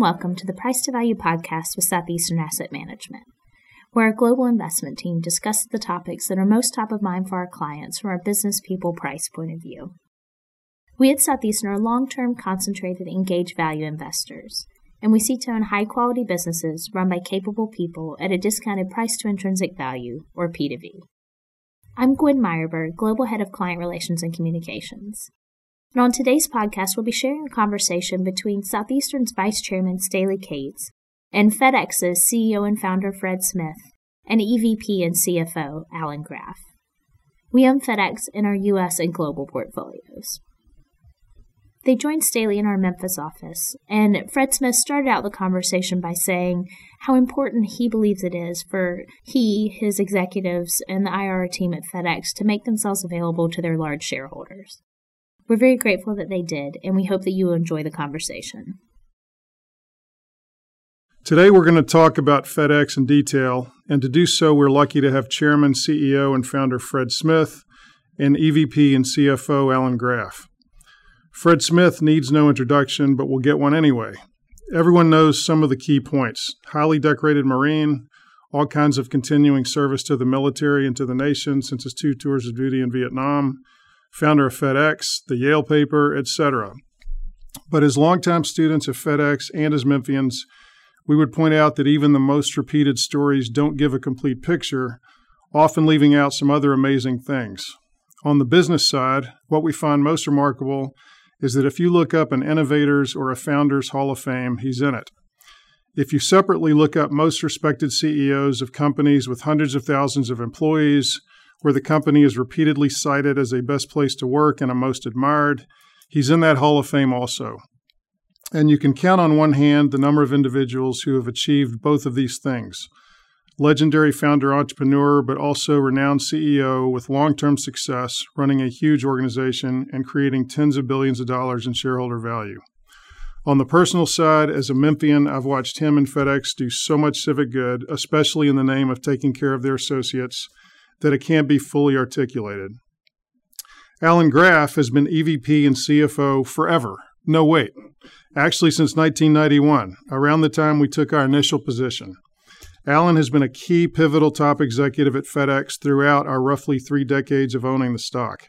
and welcome to the Price to Value podcast with Southeastern Asset Management, where our global investment team discusses the topics that are most top of mind for our clients from our business people price point of view. We at Southeastern are long term, concentrated, engaged value investors, and we seek to own high quality businesses run by capable people at a discounted price to intrinsic value, or P to V. I'm Gwin Myerberg, Global Head of Client Relations and Communications. And on today's podcast, we'll be sharing a conversation between Southeastern's Vice Chairman Staley Cates and FedEx's CEO and founder Fred Smith and EVP and CFO Alan Graf. We own FedEx in our U.S. and global portfolios. They joined Staley in our Memphis office, and Fred Smith started out the conversation by saying how important he believes it is for he, his executives, and the IR team at FedEx to make themselves available to their large shareholders. We're very grateful that they did, and we hope that you will enjoy the conversation. Today, we're going to talk about FedEx in detail, and to do so, we're lucky to have Chairman, CEO, and founder Fred Smith and EVP and CFO Alan Graf. Fred Smith needs no introduction, but we'll get one anyway. Everyone knows some of the key points highly decorated Marine, all kinds of continuing service to the military and to the nation since his two tours of duty in Vietnam, founder of FedEx, the Yale paper, etc. But as longtime students of FedEx and as Memphians, we would point out that even the most repeated stories don't give a complete picture, often leaving out some other amazing things. On the business side, what we find most remarkable is that if you look up an Innovators or a Founders Hall of Fame, he's in it. If you separately look up most respected CEOs of companies with hundreds of thousands of employees, where the company is repeatedly cited as a best place to work and a most admired. He's in that Hall of Fame also. And you can count on one hand the number of individuals who have achieved both of these things legendary founder entrepreneur, but also renowned CEO with long term success, running a huge organization and creating tens of billions of dollars in shareholder value. On the personal side, as a Memphian, I've watched him and FedEx do so much civic good, especially in the name of taking care of their associates that it can't be fully articulated. Alan Graf has been EVP and CFO forever. No, wait. Actually, since 1991, around the time we took our initial position. Alan has been a key pivotal top executive at FedEx throughout our roughly three decades of owning the stock.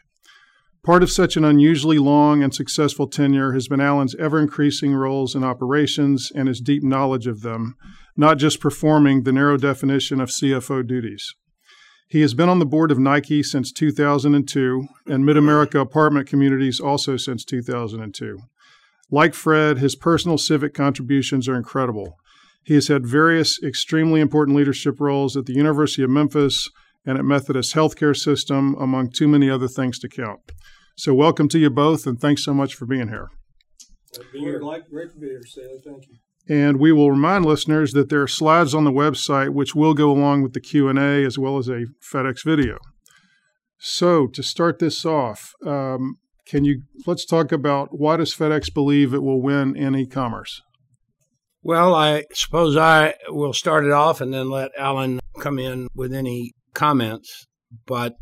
Part of such an unusually long and successful tenure has been Alan's ever increasing roles in operations and his deep knowledge of them, not just performing the narrow definition of CFO duties. He has been on the board of Nike since 2002 and Mid America Apartment Communities also since 2002. Like Fred, his personal civic contributions are incredible. He has had various extremely important leadership roles at the University of Memphis and at Methodist Healthcare System, among too many other things to count. So, welcome to you both, and thanks so much for being here. Thank you. And we will remind listeners that there are slides on the website which will go along with the Q&A as well as a FedEx video. So to start this off, um, can you let's talk about why does FedEx believe it will win in e-commerce? Well, I suppose I will start it off and then let Alan come in with any comments. But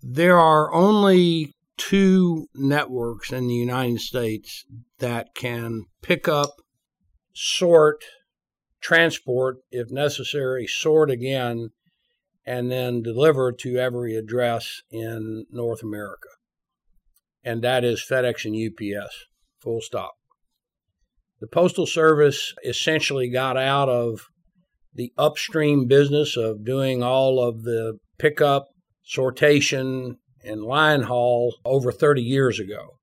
there are only two networks in the United States that can pick up sort, transport, if necessary, sort again, and then deliver to every address in North America. And that is FedEx and UPS, full stop. The Postal Service essentially got out of the upstream business of doing all of the pickup, sortation, and line haul over 30 years ago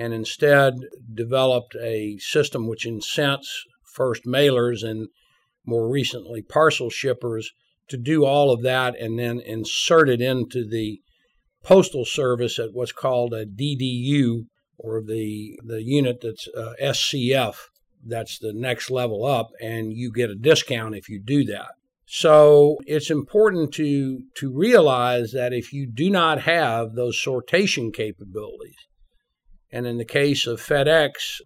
and instead developed a system which incents first mailers and more recently parcel shippers to do all of that and then insert it into the postal service at what's called a DDU or the the unit that's uh, SCF that's the next level up and you get a discount if you do that. So it's important to to realize that if you do not have those sortation capabilities and in the case of FedEx,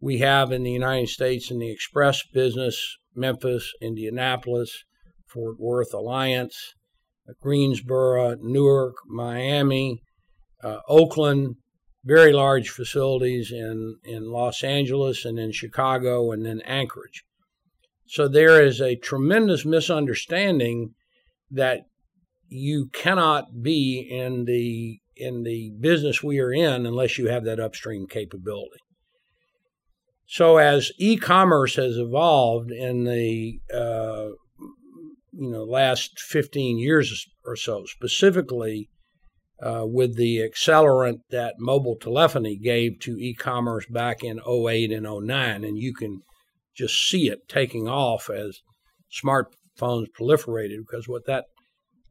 we have in the United States in the express business Memphis, Indianapolis, Fort Worth Alliance, Greensboro, Newark, Miami, uh, Oakland, very large facilities in, in Los Angeles and in Chicago and then Anchorage. So there is a tremendous misunderstanding that you cannot be in the in the business we are in unless you have that upstream capability. So as e-commerce has evolved in the uh, you know last 15 years or so, specifically uh, with the accelerant that mobile telephony gave to e-commerce back in 08 and 09, and you can just see it taking off as smartphones proliferated because what that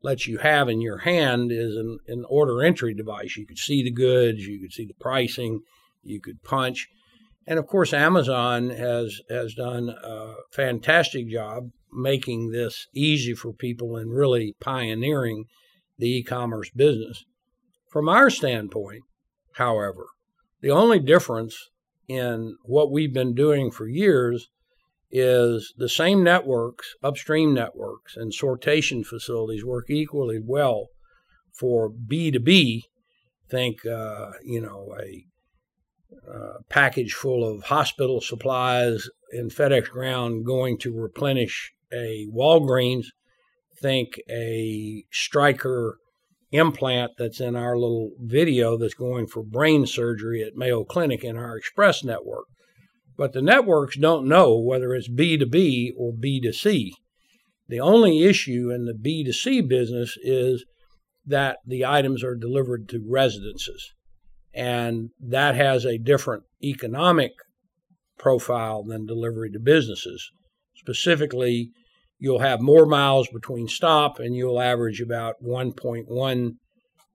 lets you have in your hand is an, an order entry device. You could see the goods, you could see the pricing, you could punch. And of course, Amazon has has done a fantastic job making this easy for people and really pioneering the e-commerce business. From our standpoint, however, the only difference in what we've been doing for years is the same networks, upstream networks, and sortation facilities work equally well for B2B. Think, uh, you know, a uh, package full of hospital supplies in FedEx ground going to replenish a Walgreens. Think a Stryker implant that's in our little video that's going for brain surgery at Mayo Clinic in our Express network. But the networks don't know whether it's B2B or B2C. The only issue in the B2C business is that the items are delivered to residences. And that has a different economic profile than delivery to businesses. Specifically, you'll have more miles between stop and you'll average about 1.1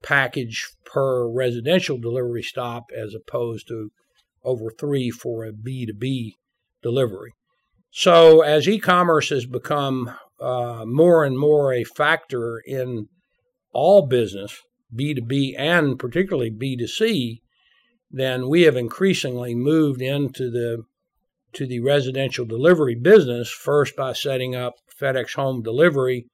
package per residential delivery stop as opposed to over three for a B2B delivery. So, as e commerce has become uh, more and more a factor in all business, B2B and particularly B2C, then we have increasingly moved into the to the residential delivery business first by setting up FedEx Home Delivery,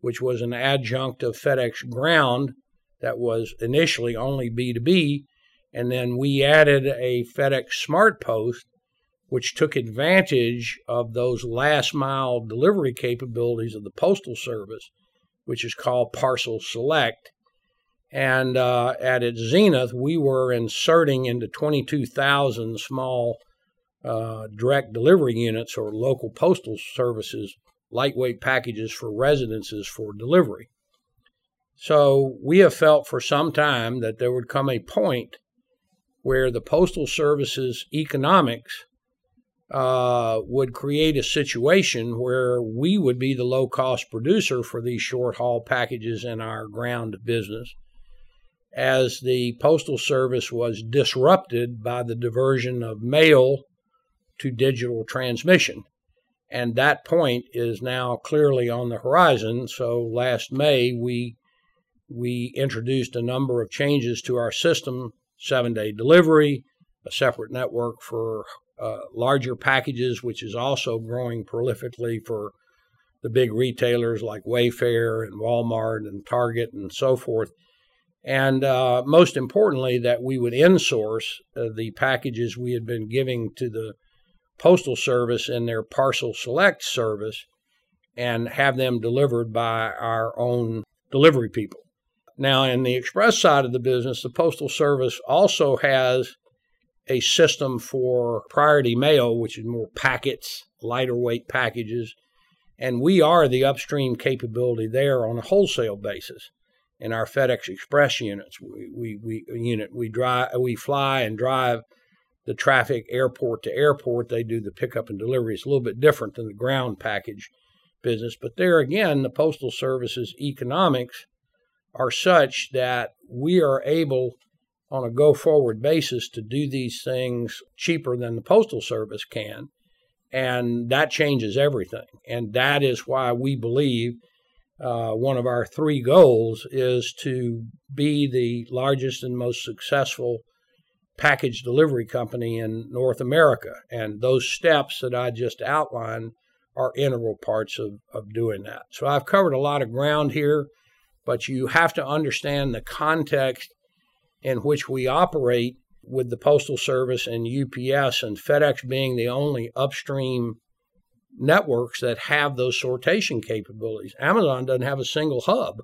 which was an adjunct of FedEx Ground that was initially only B2B. And then we added a FedEx Smart Post, which took advantage of those last mile delivery capabilities of the Postal Service, which is called Parcel Select. And uh, at its zenith, we were inserting into 22,000 small uh, direct delivery units or local postal services lightweight packages for residences for delivery. So we have felt for some time that there would come a point where the Postal Service's economics uh, would create a situation where we would be the low cost producer for these short haul packages in our ground business. As the Postal Service was disrupted by the diversion of mail to digital transmission. And that point is now clearly on the horizon. So last May, we we introduced a number of changes to our system seven day delivery, a separate network for uh, larger packages, which is also growing prolifically for the big retailers like Wayfair and Walmart and Target and so forth. And uh, most importantly, that we would insource uh, the packages we had been giving to the Postal Service in their Parcel Select service and have them delivered by our own delivery people. Now, in the express side of the business, the Postal Service also has a system for priority mail, which is more packets, lighter weight packages. And we are the upstream capability there on a wholesale basis in our FedEx Express units. We, we, we unit we drive we fly and drive the traffic airport to airport. They do the pickup and delivery. It's a little bit different than the ground package business. But there again, the Postal Service's economics are such that we are able on a go forward basis to do these things cheaper than the Postal Service can. And that changes everything. And that is why we believe uh, one of our three goals is to be the largest and most successful package delivery company in North America. And those steps that I just outlined are integral parts of, of doing that. So I've covered a lot of ground here, but you have to understand the context in which we operate with the Postal Service and UPS and FedEx being the only upstream networks that have those sortation capabilities. Amazon doesn't have a single hub.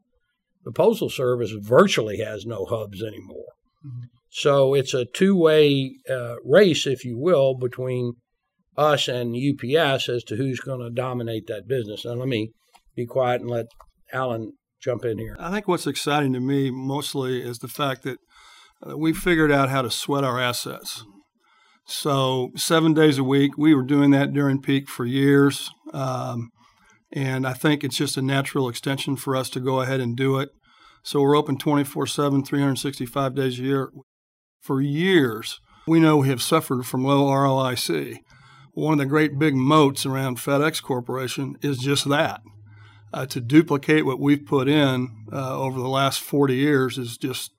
The Postal Service virtually has no hubs anymore. Mm-hmm. So it's a two way uh, race, if you will, between us and UPS as to who's going to dominate that business. Now, let me be quiet and let Alan jump in here. I think what's exciting to me mostly is the fact that uh, we figured out how to sweat our assets. So, seven days a week, we were doing that during peak for years. Um, and I think it's just a natural extension for us to go ahead and do it. So, we're open 24 7, 365 days a year. For years, we know we have suffered from low ROIC. One of the great big moats around FedEx Corporation is just that. Uh, to duplicate what we've put in uh, over the last 40 years is just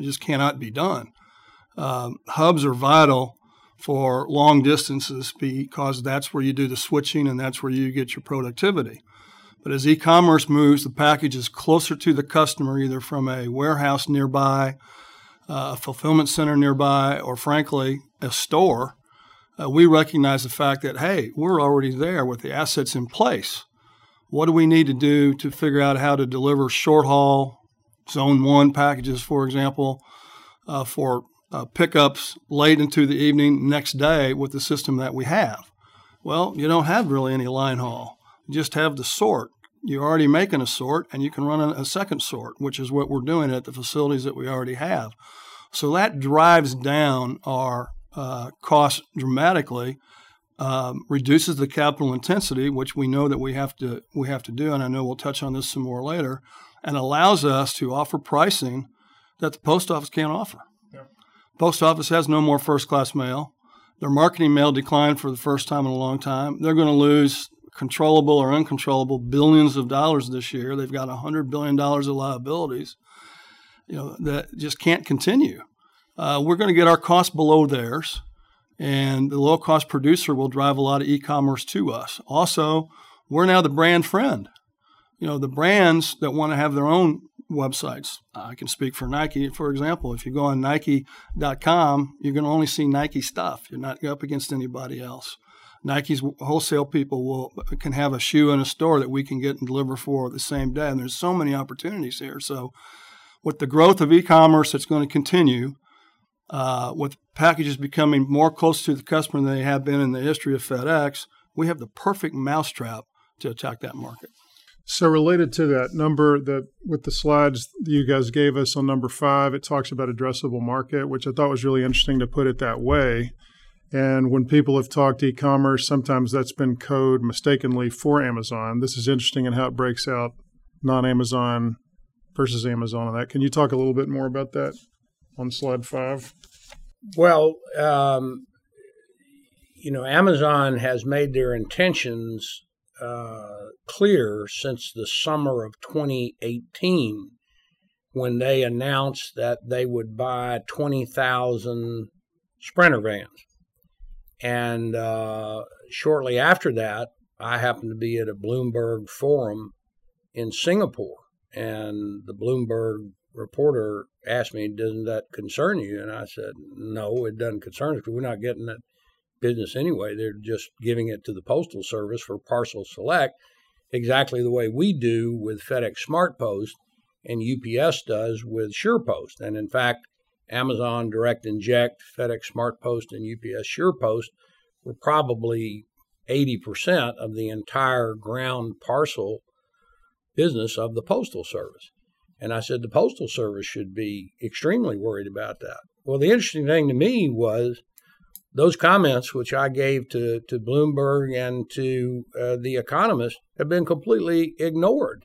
just cannot be done. Um, hubs are vital for long distances because that's where you do the switching and that's where you get your productivity. But as e commerce moves the packages closer to the customer, either from a warehouse nearby, uh, a fulfillment center nearby, or frankly, a store, uh, we recognize the fact that, hey, we're already there with the assets in place. What do we need to do to figure out how to deliver short haul, zone one packages, for example, uh, for uh, pickups late into the evening next day with the system that we have. Well, you don't have really any line haul. You just have the sort. You're already making a sort, and you can run a, second sort, which is what we're doing at the facilities that we already have. So that drives down our uh, costs dramatically, um, reduces the capital intensity, which we know that we have to we have to do, and I know we'll touch on this some more later, and allows us to offer pricing that the post office can't offer. Post office has no more first class mail. Their marketing mail declined for the first time in a long time. They're going to lose controllable or uncontrollable billions of dollars this year. They've got $100 billion of liabilities you know, that just can't continue. Uh, we're going to get our costs below theirs, and the low cost producer will drive a lot of e commerce to us. Also, we're now the brand friend. You know, the brands that want to have their own websites. I can speak for Nike, for example. If you go on Nike.com, you're going to only see Nike stuff. You're not up against anybody else. Nike's wholesale people will can have a shoe in a store that we can get and deliver for the same day. And there's so many opportunities here. So, with the growth of e-commerce it's going to continue, uh, with packages becoming more close to the customer than they have been in the history of FedEx, we have the perfect mousetrap to attack that market. So related to that number that with the slides that you guys gave us on number five, it talks about addressable market, which I thought was really interesting to put it that way. And when people have talked e-commerce, sometimes that's been code mistakenly for Amazon. This is interesting in how it breaks out non-Amazon versus Amazon and that. Can you talk a little bit more about that on slide five? Well, um, you know, Amazon has made their intentions uh, clear since the summer of 2018 when they announced that they would buy 20,000 Sprinter vans. And uh, shortly after that, I happened to be at a Bloomberg forum in Singapore. And the Bloomberg reporter asked me, Doesn't that concern you? And I said, No, it doesn't concern us because we're not getting that business anyway. They're just giving it to the Postal Service for parcel select, exactly the way we do with FedEx SmartPost and UPS does with SurePost. And in fact, Amazon Direct Inject, FedEx SmartPost, and UPS SurePost were probably 80% of the entire ground parcel business of the Postal Service. And I said the Postal Service should be extremely worried about that. Well, the interesting thing to me was those comments, which I gave to, to Bloomberg and to uh, The Economist, have been completely ignored.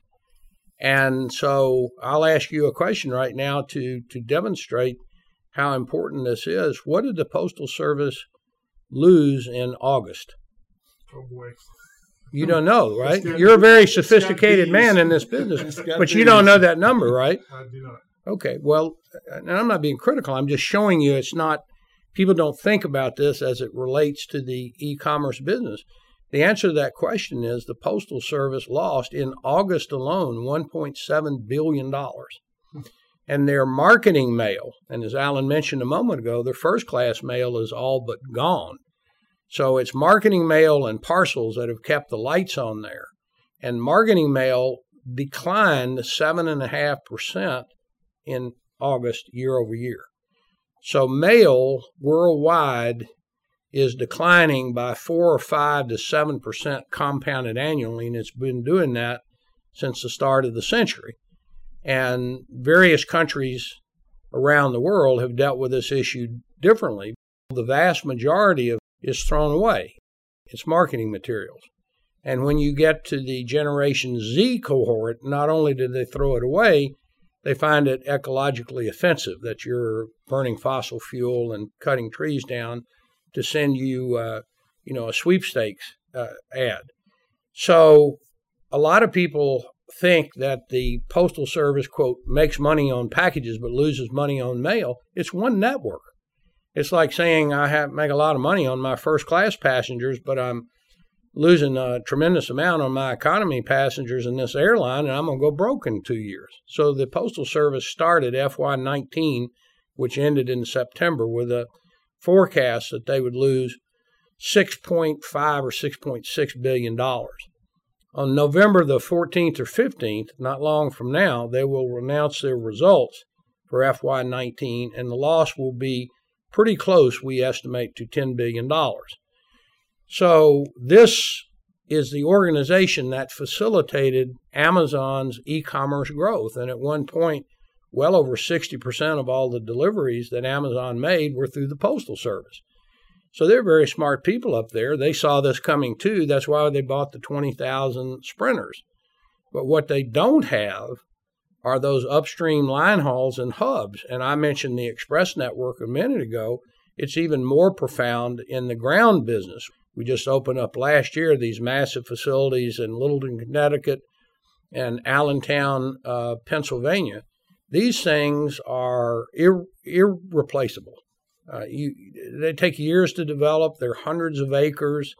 And so I'll ask you a question right now to, to demonstrate how important this is. What did the Postal Service lose in August? Oh, boy. You don't know, right? You're a very sophisticated man in this business, but you don't know that number, right? I do not. Okay, well, and I'm not being critical. I'm just showing you it's not people don't think about this as it relates to the e commerce business. The answer to that question is the Postal Service lost in August alone $1.7 billion. And their marketing mail, and as Alan mentioned a moment ago, their first class mail is all but gone. So it's marketing mail and parcels that have kept the lights on there. And marketing mail declined 7.5% in August year over year. So mail worldwide is declining by four or five to seven percent compounded annually, and it's been doing that since the start of the century. And various countries around the world have dealt with this issue differently. The vast majority of is thrown away. It's marketing materials. And when you get to the Generation Z cohort, not only do they throw it away, they find it ecologically offensive that you're burning fossil fuel and cutting trees down to send you, uh, you know, a sweepstakes uh, ad. So a lot of people think that the postal service quote makes money on packages but loses money on mail. It's one network. It's like saying I have make a lot of money on my first class passengers, but I'm losing a tremendous amount on my economy passengers in this airline, and I'm going to go broke in two years. So the Postal Service started FY19, which ended in September, with a forecast that they would lose 6.5 or 6.6 billion dollars. On November the 14th or 15th, not long from now, they will announce their results for FY19, and the loss will be pretty close, we estimate, to $10 billion. So this is the organization that facilitated Amazon's e-commerce growth. And at one point, well over 60% of all the deliveries that Amazon made were through the Postal Service. So they're very smart people up there. They saw this coming too. That's why they bought the 20,000 sprinters. But what they don't have are those upstream line hauls and hubs. And I mentioned the express network a minute ago. It's even more profound in the ground business. We just opened up last year these massive facilities in Middletown, Connecticut, and Allentown, uh, Pennsylvania. These things are ir- irreplaceable. Uh, you, they take years to develop. They're hundreds of acres.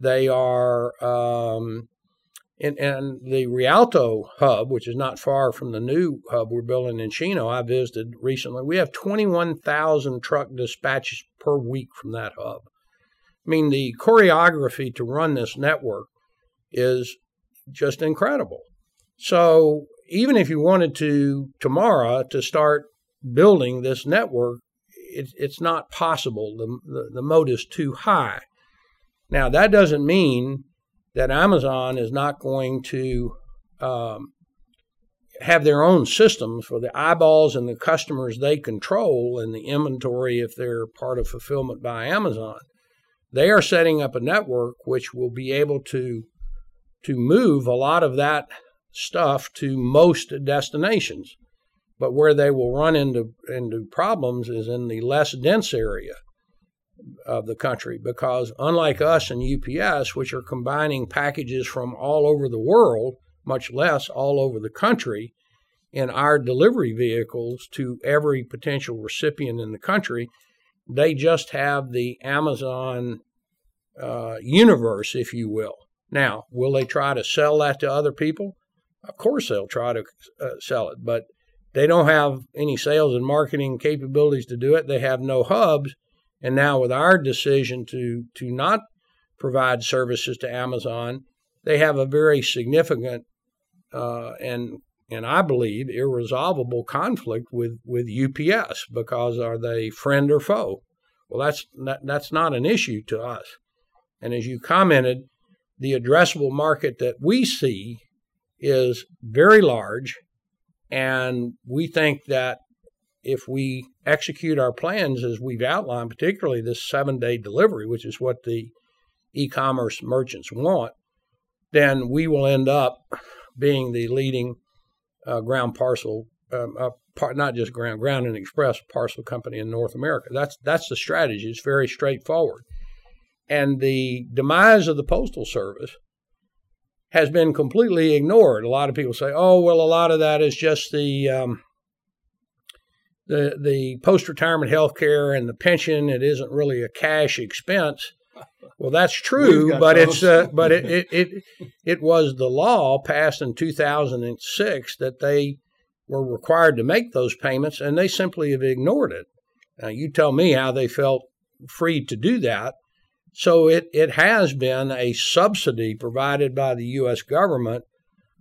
They are, um, and, and the Rialto hub, which is not far from the new hub we're building in Chino, I visited recently. We have 21,000 truck dispatches per week from that hub. I mean, the choreography to run this network is just incredible. So even if you wanted to tomorrow to start building this network, it, it's not possible. The, the, the moat is too high. Now, that doesn't mean that Amazon is not going to um, have their own systems for the eyeballs and the customers they control and the inventory if they're part of fulfillment by Amazon. They are setting up a network which will be able to to move a lot of that stuff to most destinations. But where they will run into into problems is in the less dense area of the country because unlike us and UPS, which are combining packages from all over the world, much less all over the country, in our delivery vehicles to every potential recipient in the country, they just have the Amazon uh, universe, if you will. Now, will they try to sell that to other people? Of course, they'll try to uh, sell it, but they don't have any sales and marketing capabilities to do it. They have no hubs. And now, with our decision to to not provide services to Amazon, they have a very significant uh, and and I believe irresolvable conflict with with UPS because are they friend or foe? Well, that's that, that's not an issue to us. And as you commented, the addressable market that we see is very large. And we think that if we execute our plans as we've outlined, particularly this seven day delivery, which is what the e commerce merchants want, then we will end up being the leading uh, ground parcel, um, uh, par- not just ground, ground and express parcel company in North America. That's that's the strategy. It's very straightforward, and the demise of the postal service has been completely ignored. A lot of people say, "Oh, well, a lot of that is just the um, the the post retirement health care and the pension. It isn't really a cash expense." Well, that's true, but those. it's uh, but it, it, it it was the law passed in 2006 that they were required to make those payments, and they simply have ignored it. Now, you tell me how they felt free to do that. So it, it has been a subsidy provided by the U.S. government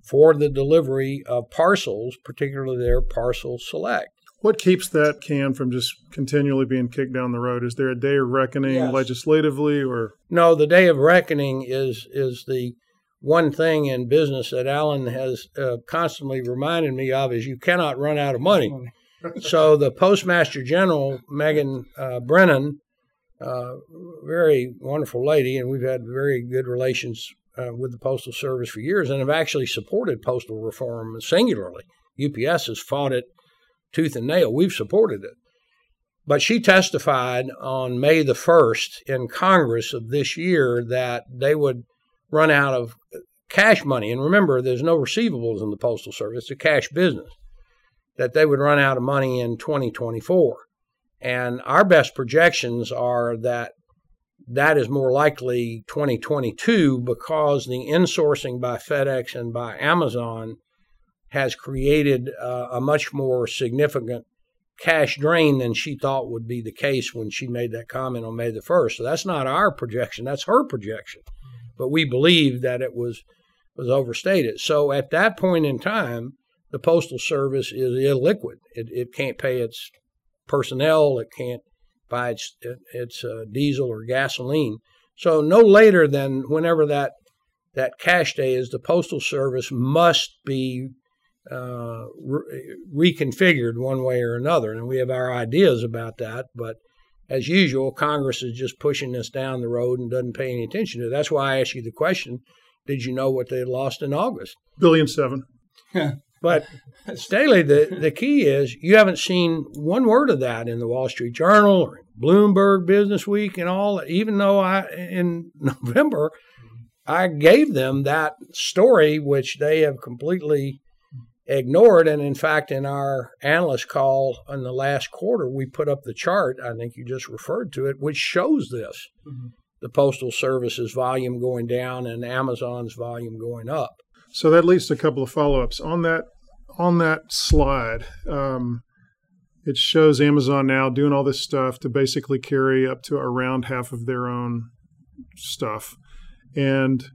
for the delivery of parcels, particularly their parcel select. What keeps that can from just continually being kicked down the road? Is there a day of reckoning yes. legislatively or No, the day of reckoning is is the one thing in business that Alan has uh, constantly reminded me of is you cannot run out of money. so the Postmaster General Megan uh, Brennan, uh, very wonderful lady, and we've had very good relations uh, with the Postal Service for years, and have actually supported postal reform singularly. UPS has fought it tooth and nail. We've supported it. But she testified on May the 1st in Congress of this year that they would run out of cash money. And remember, there's no receivables in the Postal Service, it's a cash business. That they would run out of money in 2024. And our best projections are that that is more likely 2022 because the insourcing by FedEx and by Amazon has created uh, a much more significant cash drain than she thought would be the case when she made that comment on May the 1st. So that's not our projection, that's her projection. But we believe that it was was overstated. So at that point in time, the Postal Service is illiquid. It, it can't pay its personnel, it can't buy its, its uh, diesel or gasoline. So no later than whenever that that cash day is, the Postal Service must be uh, re- reconfigured one way or another. And we have our ideas about that, but as usual, Congress is just pushing this down the road and doesn't pay any attention to it. That's why I asked you the question did you know what they lost in August? Billion seven. but Staley, the, the key is you haven't seen one word of that in the Wall Street Journal or Bloomberg Business Week and all, even though I in November I gave them that story, which they have completely ignored. And in fact, in our analyst call in the last quarter, we put up the chart, I think you just referred to it, which shows this mm-hmm. the Postal Service's volume going down and Amazon's volume going up. So that leads to a couple of follow ups. On that, on that slide, um, it shows Amazon now doing all this stuff to basically carry up to around half of their own stuff. And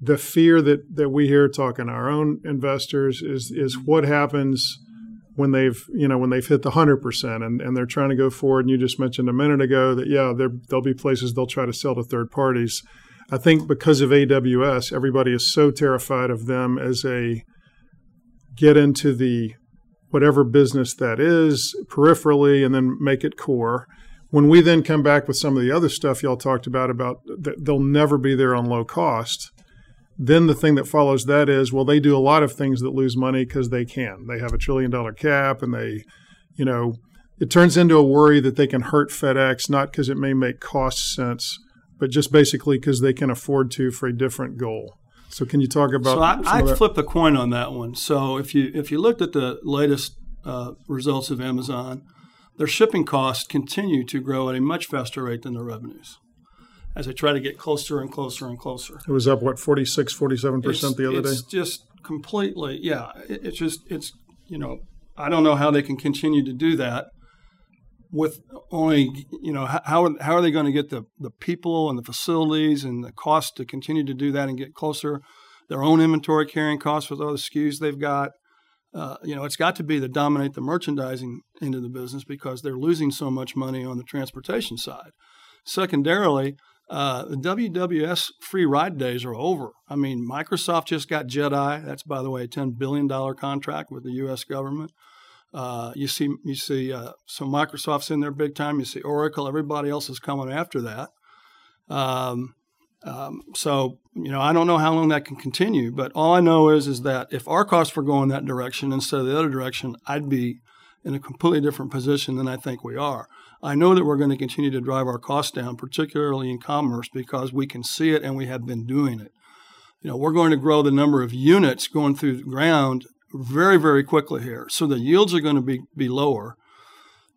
the fear that that we hear talking to our own investors is is what happens when they've you know when they've hit the hundred percent and, and they're trying to go forward. And you just mentioned a minute ago that yeah, there there'll be places they'll try to sell to third parties. I think because of AWS, everybody is so terrified of them as a get into the whatever business that is peripherally and then make it core. When we then come back with some of the other stuff y'all talked about about that they'll never be there on low cost then the thing that follows that is, well, they do a lot of things that lose money because they can. They have a trillion dollar cap and they, you know, it turns into a worry that they can hurt FedEx, not because it may make cost sense, but just basically because they can afford to for a different goal. So can you talk about? So I, I'd flip the coin on that one. So if you if you looked at the latest uh, results of Amazon, their shipping costs continue to grow at a much faster rate than their revenues as I try to get closer and closer and closer. It was up what 46, 47 percent the other it's day. It's just completely, yeah. It, it's just it's you know I don't know how they can continue to do that with only you know how how are they going to get the the people and the facilities and the cost to continue to do that and get closer their own inventory carrying costs with all the SKUs they've got. Uh, you know, it's got to be to dominate the merchandising into the business because they're losing so much money on the transportation side. Secondarily, uh, the AWS free ride days are over. I mean, Microsoft just got JEDI. That's, by the way, a $10 billion contract with the U.S. government. Uh, you see, you see, uh, so Microsoft's in there big time. You see Oracle. Everybody else is coming after that. Um, um, so you know, I don't know how long that can continue, but all I know is is that if our costs were going that direction instead of the other direction, I'd be in a completely different position than I think we are. I know that we're going to continue to drive our costs down, particularly in commerce, because we can see it and we have been doing it. You know, we're going to grow the number of units going through the ground very, very quickly here. So the yields are going to be, be lower.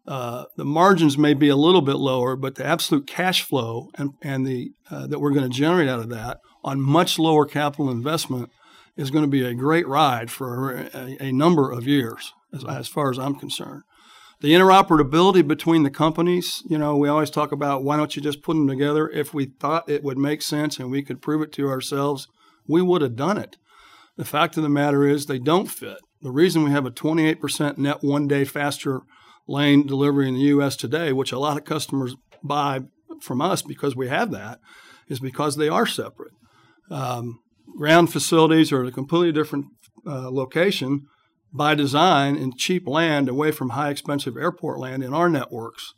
Uh, the margins may be a little bit lower, but the absolute cash flow and, and the uh, that we're going to generate out of that on much lower capital investment is going to be a great ride for a, a number of years, as, as far as I'm concerned. The interoperability between the companies, you know, we always talk about why don't you just put them together? If we thought it would make sense and we could prove it to ourselves, we would have done it. The fact of the matter is they don't fit. The reason we have a 28% net one day faster lane delivery in the U.S. today, which a lot of customers buy from us because we have that, is because they are separate. Um, ground facilities are a completely different uh, location by design in cheap land away from high expensive airport land in our networks.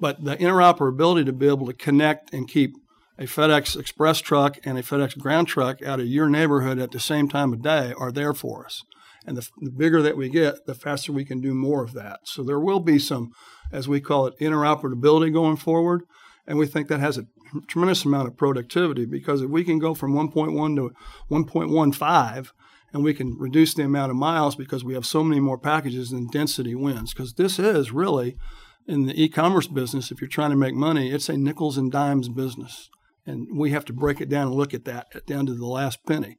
But the interoperability to be able to connect and keep a FedEx Express truck and a FedEx ground truck out of your neighborhood at the same time of day are there for us. And the, the bigger that we get, the faster we can do more of that. So there will be some, as we call it, interoperability going forward. And we think that has a tremendous amount of productivity because if we can go from 1.1 to 1.15 and we can reduce the amount of miles because we have so many more packages then density wins because this is really in the e-commerce business if you're trying to make money it's a nickels and dimes business and we have to break it down and look at that down to the last penny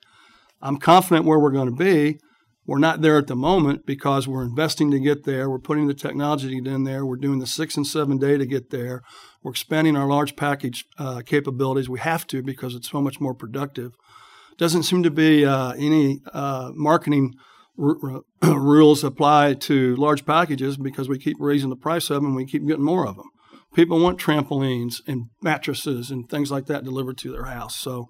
i'm confident where we're going to be we're not there at the moment because we're investing to get there. We're putting the technology in there. We're doing the six and seven day to get there. We're expanding our large package uh, capabilities. We have to because it's so much more productive. Doesn't seem to be uh, any uh, marketing r- r- rules apply to large packages because we keep raising the price of them and we keep getting more of them. People want trampolines and mattresses and things like that delivered to their house. So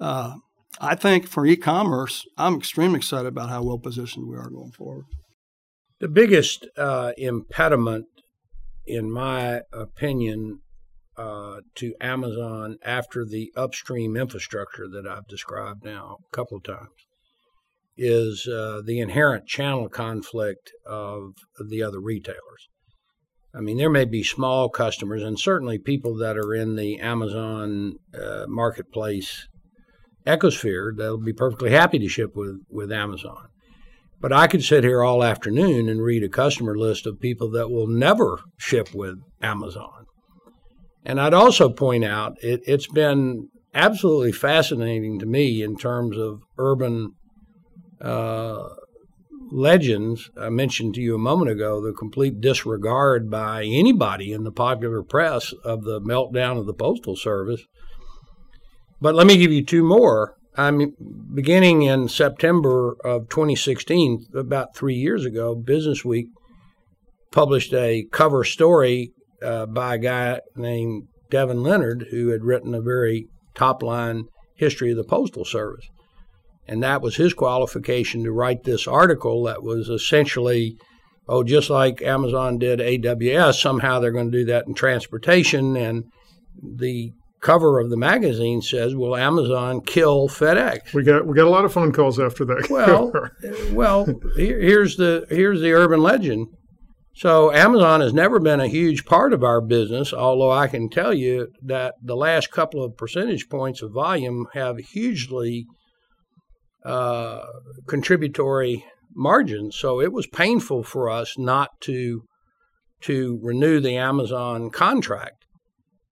uh, I think for e-commerce, I'm extremely excited about how well positioned we are going forward. The biggest uh, impediment, in my opinion, uh, to Amazon after the upstream infrastructure that I've described now a couple of times is uh, the inherent channel conflict of the other retailers. I mean, there may be small customers, and certainly people that are in the Amazon uh, marketplace ecosphere that'll be perfectly happy to ship with, with Amazon. But I could sit here all afternoon and read a customer list of people that will never ship with Amazon. And I'd also point out it, it's been absolutely fascinating to me in terms of urban uh, legends. I mentioned to you a moment ago the complete disregard by anybody in the popular press of the meltdown of the Postal Service but let me give you two more. I'm beginning in September of 2016, about three years ago. Business Week published a cover story uh, by a guy named Devin Leonard, who had written a very top line history of the Postal Service. And that was his qualification to write this article that was essentially, oh, just like Amazon did AWS, somehow they're going to do that in transportation. And the cover of the magazine says, "Will Amazon kill FedEx?" We got we got a lot of phone calls after that. well, well, here, here's the here's the urban legend. So Amazon has never been a huge part of our business, although I can tell you that the last couple of percentage points of volume have hugely uh, contributory margins. So it was painful for us not to to renew the Amazon contract.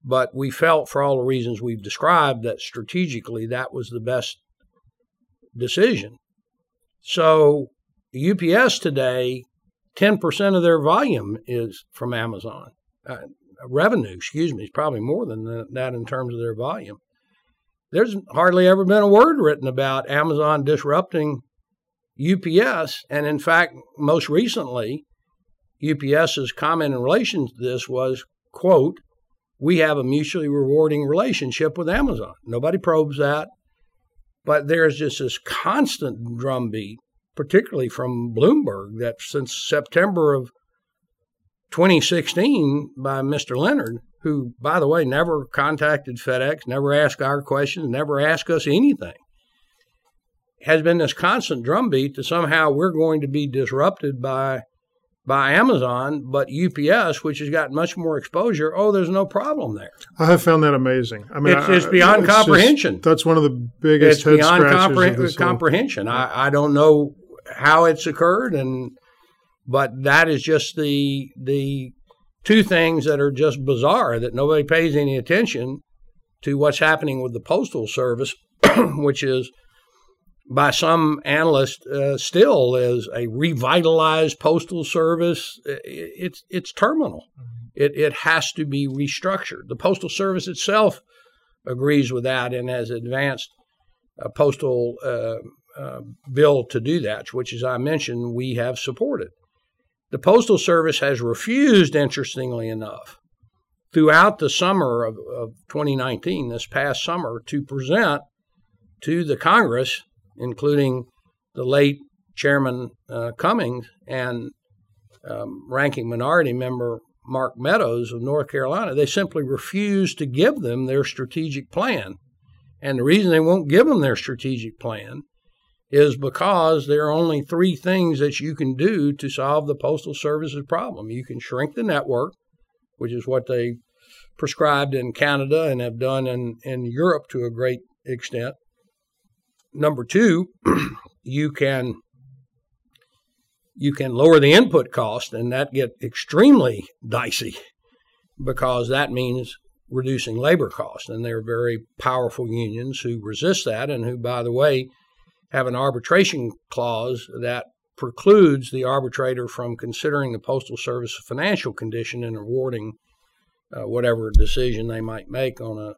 But we felt, for all the reasons we've described, that strategically that was the best decision. So UPS today, 10% of their volume is from Amazon. Uh, revenue, excuse me, is probably more than that in terms of their volume. There's hardly ever been a word written about Amazon disrupting UPS. And in fact, most recently, UPS's comment in relation to this was, quote, we have a mutually rewarding relationship with Amazon. Nobody probes that. But there's just this constant drumbeat, particularly from Bloomberg, that since September of 2016 by Mr. Leonard, who, by the way, never contacted FedEx, never asked our questions, never asked us anything, has been this constant drumbeat that somehow we're going to be disrupted by by Amazon, but UPS, which has got much more exposure, oh, there's no problem there. I have found that amazing. I mean, it's, it's beyond it's comprehension. Just, that's one of the biggest. It's beyond compre- comprehension. I, I don't know how it's occurred, and but that is just the the two things that are just bizarre that nobody pays any attention to what's happening with the postal service, which is by some analysts uh, still is a revitalized postal service. It's it's terminal. It it has to be restructured. The postal service itself agrees with that and has advanced a postal uh, uh, bill to do that, which, as I mentioned, we have supported. The Postal Service has refused, interestingly enough, throughout the summer of, of 2019, this past summer, to present to the Congress, including the late Chairman uh, Cummings and um, ranking minority member Mark Meadows of North Carolina, they simply refused to give them their strategic plan. And the reason they won't give them their strategic plan is because there are only three things that you can do to solve the Postal Service's problem. You can shrink the network, which is what they prescribed in Canada and have done in, in Europe to a great extent. Number two, you can you can lower the input cost, and that get extremely dicey because that means reducing labor costs. And there are very powerful unions who resist that, and who, by the way, have an arbitration clause that precludes the arbitrator from considering the Postal Service financial condition and awarding uh, whatever decision they might make on a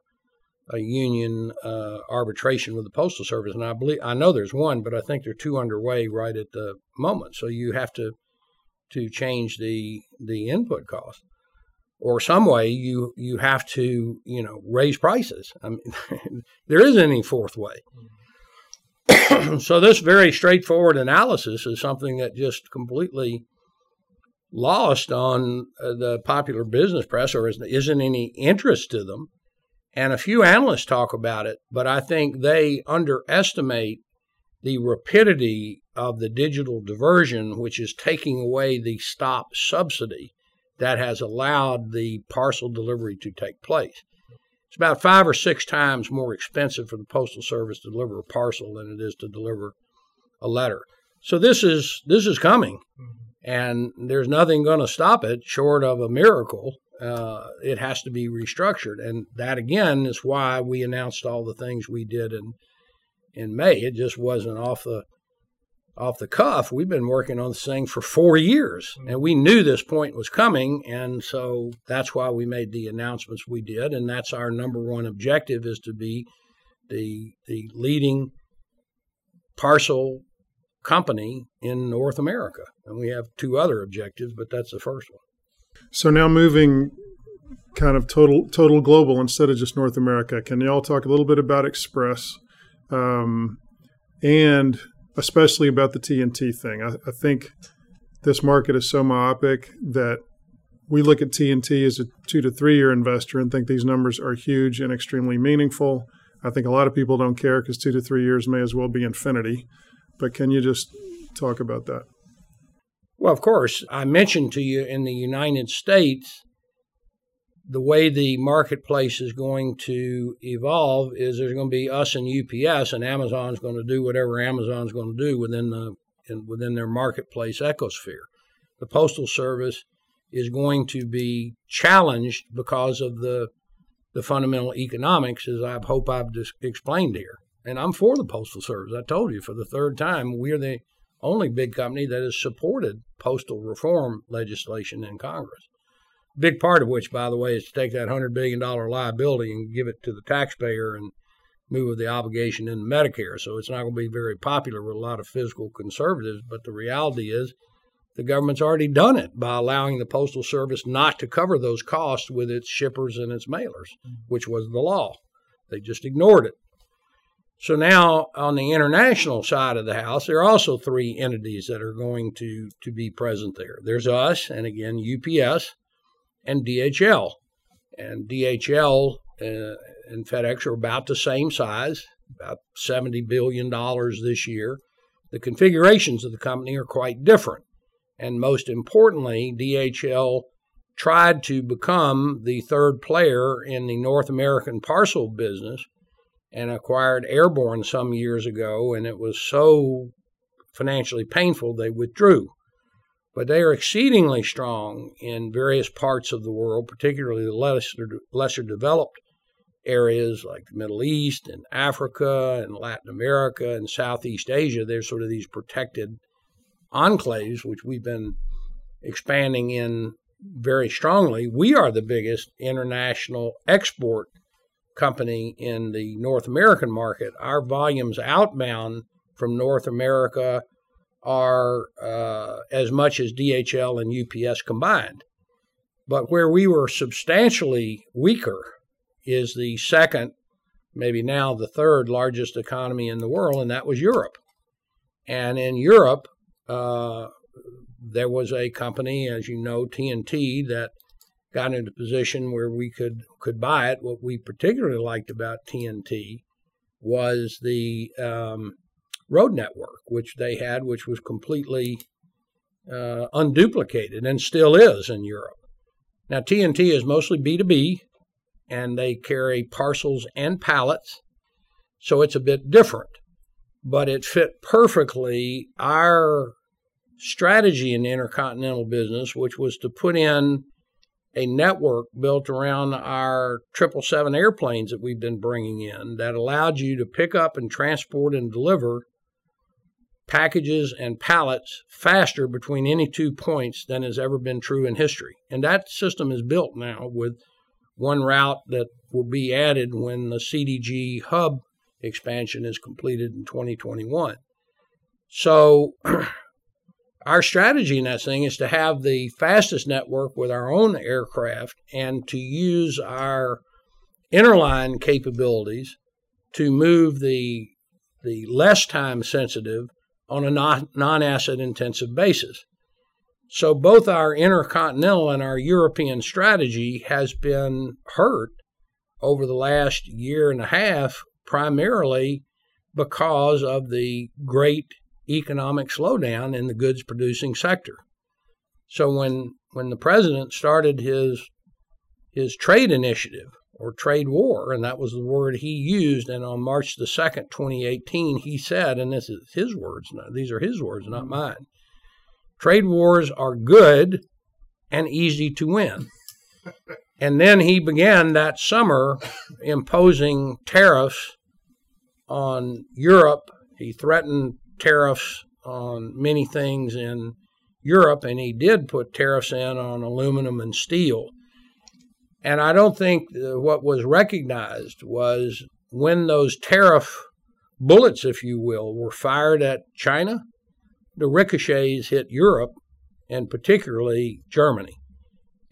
a union uh, arbitration with the Postal Service, and I believe I know there's one, but I think there are two underway right at the moment. So you have to to change the the input cost, or some way you you have to you know raise prices. I mean, there isn't any fourth way. so this very straightforward analysis is something that just completely lost on uh, the popular business press or isn't any interest to them. And a few analysts talk about it, but I think they underestimate the rapidity of the digital diversion, which is taking away the stop subsidy that has allowed the parcel delivery to take place. It's about five or six times more expensive for the Postal Service to deliver a parcel than it is to deliver a letter. So this is this is coming, and there's nothing going to stop it short of a miracle. Uh, it has to be restructured, and that again is why we announced all the things we did in in May. It just wasn't off the off the cuff. We've been working on this thing for four years, and we knew this point was coming, and so that's why we made the announcements we did, and that's our number one objective is to be the the leading parcel company in North America, and we have two other objectives, but that's the first one. So now moving kind of total total global instead of just North America. Can you all talk a little bit about Express? Um, and especially about the TNT thing. I, I, think this market is so myopic that we look at TNT as a two to three year investor and think these numbers are huge and extremely meaningful. I think a lot of people don't care because two to three years may as well be infinity. But can you just talk about that? Well, of course. I mentioned to you in the United States, the way the marketplace is going to evolve is there's going to be us and UPS, and Amazon's going to do whatever Amazon's going to do within the in, within their marketplace ecosphere. The Postal Service is going to be challenged because of the the fundamental economics, as I hope I've just explained here. And I'm for the Postal Service. I told you for the third time, we're the only big company that has supported postal reform legislation in Congress big part of which, by the way, is to take that $100 billion liability and give it to the taxpayer and move the obligation into Medicare. So it's not going to be very popular with a lot of fiscal conservatives. But the reality is, the government's already done it by allowing the Postal Service not to cover those costs with its shippers and its mailers, mm-hmm. which was the law. They just ignored it. So now, on the international side of the house, there are also three entities that are going to, to be present there. There's us, and again, UPS, and DHL. And DHL uh, and FedEx are about the same size, about $70 billion this year. The configurations of the company are quite different. And most importantly, DHL tried to become the third player in the North American parcel business and acquired Airborne some years ago, and it was so financially painful they withdrew but they are exceedingly strong in various parts of the world, particularly the lesser, lesser developed areas like the Middle East and Africa and Latin America and Southeast Asia. There's sort of these protected enclaves, which we've been expanding in very strongly. We are the biggest international export company in the North American market. Our volumes outbound from North America are uh, as much as DHL and UPS combined. But where we were substantially weaker is the second, maybe now the third largest economy in the world, and that was Europe. And in Europe, uh, there was a company, as you know, TNT, that got into a position where we could could buy it. What we particularly liked about TNT was the um, road network, which they had, which was completely uh, unduplicated and still is in Europe. Now, TNT is mostly B2B, and they carry parcels and pallets, so it's a bit different. But it fit perfectly our strategy in the intercontinental business, which was to put in a network built around our 777 airplanes that we've been bringing in that allowed you to pick up and transport and deliver packages and pallets faster between any two points than has ever been true in history. And that system is built now with one route that will be added when the CDG hub expansion is completed in 2021. So our strategy in that thing is to have the fastest network with our own aircraft and to use our interline capabilities to move the the less time sensitive on a non asset intensive basis. So both our intercontinental and our European strategy has been hurt over the last year and a half, primarily because of the great economic slowdown in the goods producing sector. So when when the president started his his trade initiative or trade war, and that was the word he used. And on March the 2nd, 2018, he said, and this is his words, these are his words, not mm-hmm. mine trade wars are good and easy to win. and then he began that summer imposing tariffs on Europe. He threatened tariffs on many things in Europe, and he did put tariffs in on aluminum and steel. And I don't think what was recognized was when those tariff bullets, if you will, were fired at China, the ricochets hit Europe and particularly Germany.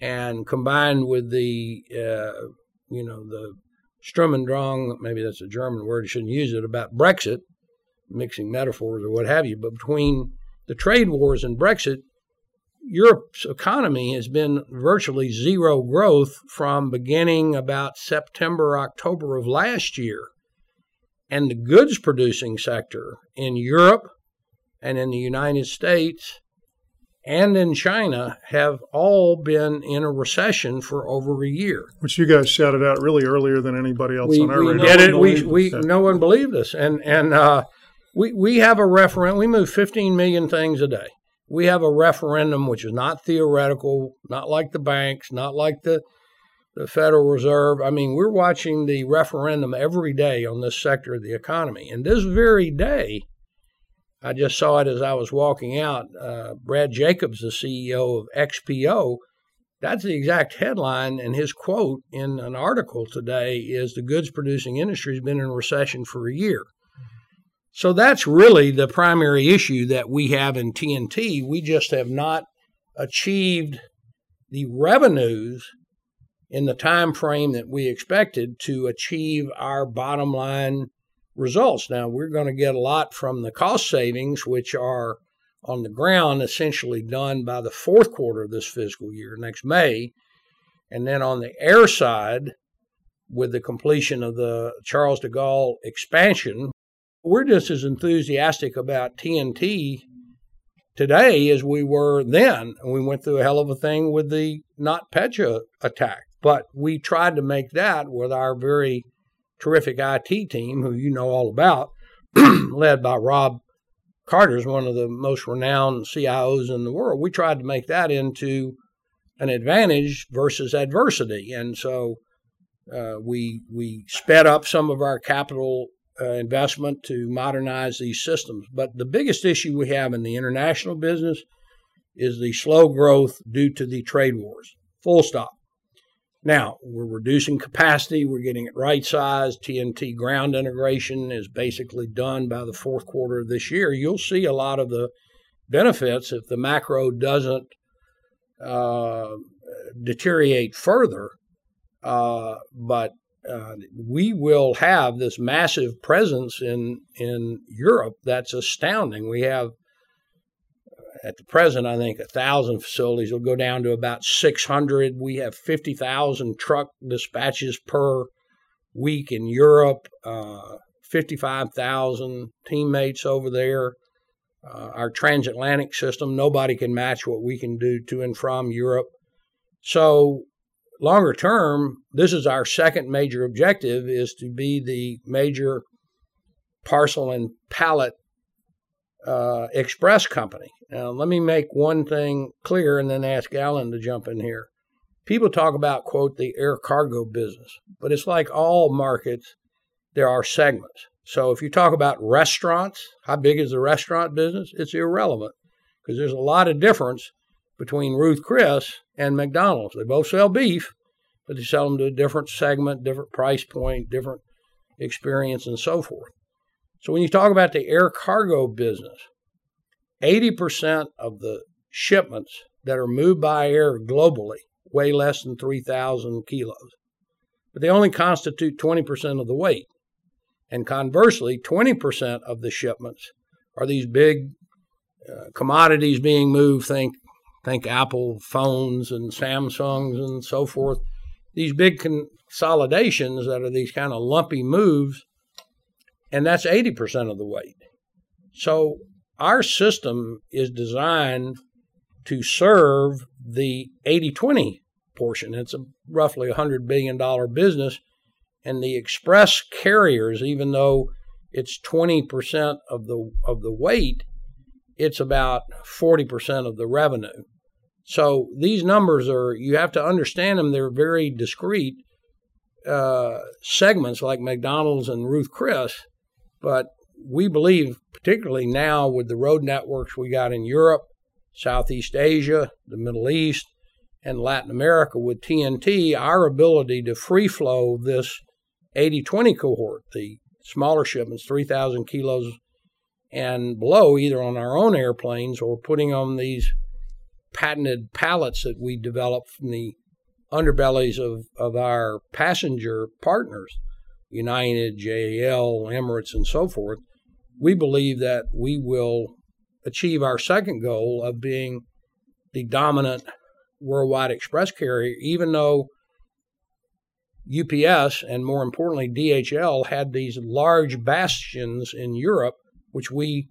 And combined with the, uh, you know, the Sturm und Drang, maybe that's a German word, I shouldn't use it, about Brexit, mixing metaphors or what have you. But between the trade wars and Brexit, Europe's economy has been virtually zero growth from beginning about September, October of last year. And the goods producing sector in Europe and in the United States and in China have all been in a recession for over a year. Which you guys shouted out really earlier than anybody else we, on our we. Did it? We, we no one believed us, and and uh, we we have a referendum. We move 15 million things a day we have a referendum which is not theoretical, not like the banks, not like the the Federal Reserve. I mean, we're watching the referendum every day on this sector of the economy. And this very day, I just saw it as I was walking out. Uh, Brad Jacobs, the CEO of XPO, that's the exact headline. And his quote in an article today is the goods producing industry has been in recession for a year. So that's really the primary issue that we have in TNT. We just have not achieved the revenues in the time frame that we expected to achieve our bottom line results. Now, we're going to get a lot from the cost savings, which are on the ground essentially done by the fourth quarter of this fiscal year, next May. And then on the air side, with the completion of the Charles de Gaulle expansion, we're just as enthusiastic about TNT today as we were then. And We went through a hell of a thing with the NotPetya attack, but we tried to make that with our very terrific IT team, who you know all about, led by Rob Carter, Carter's one of the most renowned CIOs in the world. We tried to make that into an advantage versus adversity, and so Uh, we we sped up some of our capital uh, investment to modernize these systems. But the biggest issue we have in the international business is the slow growth due to the trade wars. Full stop. Now, we're reducing capacity, we're getting it right sized. TNT ground integration is basically done by the fourth quarter of this year. You'll see a lot of the benefits if the macro doesn't uh, deteriorate further. Uh, but uh, we will have this massive presence in in Europe that's astounding. We have at the present, I think, a thousand facilities will go down to about 600. We have 50,000 truck dispatches per week in Europe, uh, 55,000 teammates over there. Uh, our transatlantic system, nobody can match what we can do to and from Europe. So, longer term, this is our second major objective: is to be the major parcel and pallet uh, express company. Now, let me make one thing clear and then ask Alan to jump in here. People talk about, quote, the air cargo business, but it's like all markets, there are segments. So if you talk about restaurants, how big is the restaurant business? It's irrelevant because there's a lot of difference between Ruth Chris and McDonald's. They both sell beef, but they sell them to a different segment, different price point, different experience, and so forth. So when you talk about the air cargo business, 80% of the shipments that are moved by air globally weigh less than 3,000 kilos, but they only constitute 20% of the weight. And conversely, 20% of the shipments are these big uh, commodities being moved. Think, think Apple phones and Samsungs and so forth. These big consolidations that are these kind of lumpy moves and that's 80% of the weight. So our system is designed to serve the 80 20 portion. It's a roughly $100 billion business. And the express carriers, even though it's 20% of the, of the weight, it's about 40% of the revenue. So these numbers are, you have to understand them, they're very discrete uh, segments like McDonald's and Ruth Chris but we believe, particularly now with the road networks we got in Europe, Southeast Asia, the Middle East, and Latin America with TNT, our ability to free flow this 80 20 cohort, the smaller shipments, 3,000 kilos and below, either on our own airplanes or putting on these patented pallets that we develop from the underbellies of, of our passenger partners. United, JAL, Emirates, and so forth, we believe that we will achieve our second goal of being the dominant worldwide express carrier, even though UPS and more importantly DHL had these large bastions in Europe, which we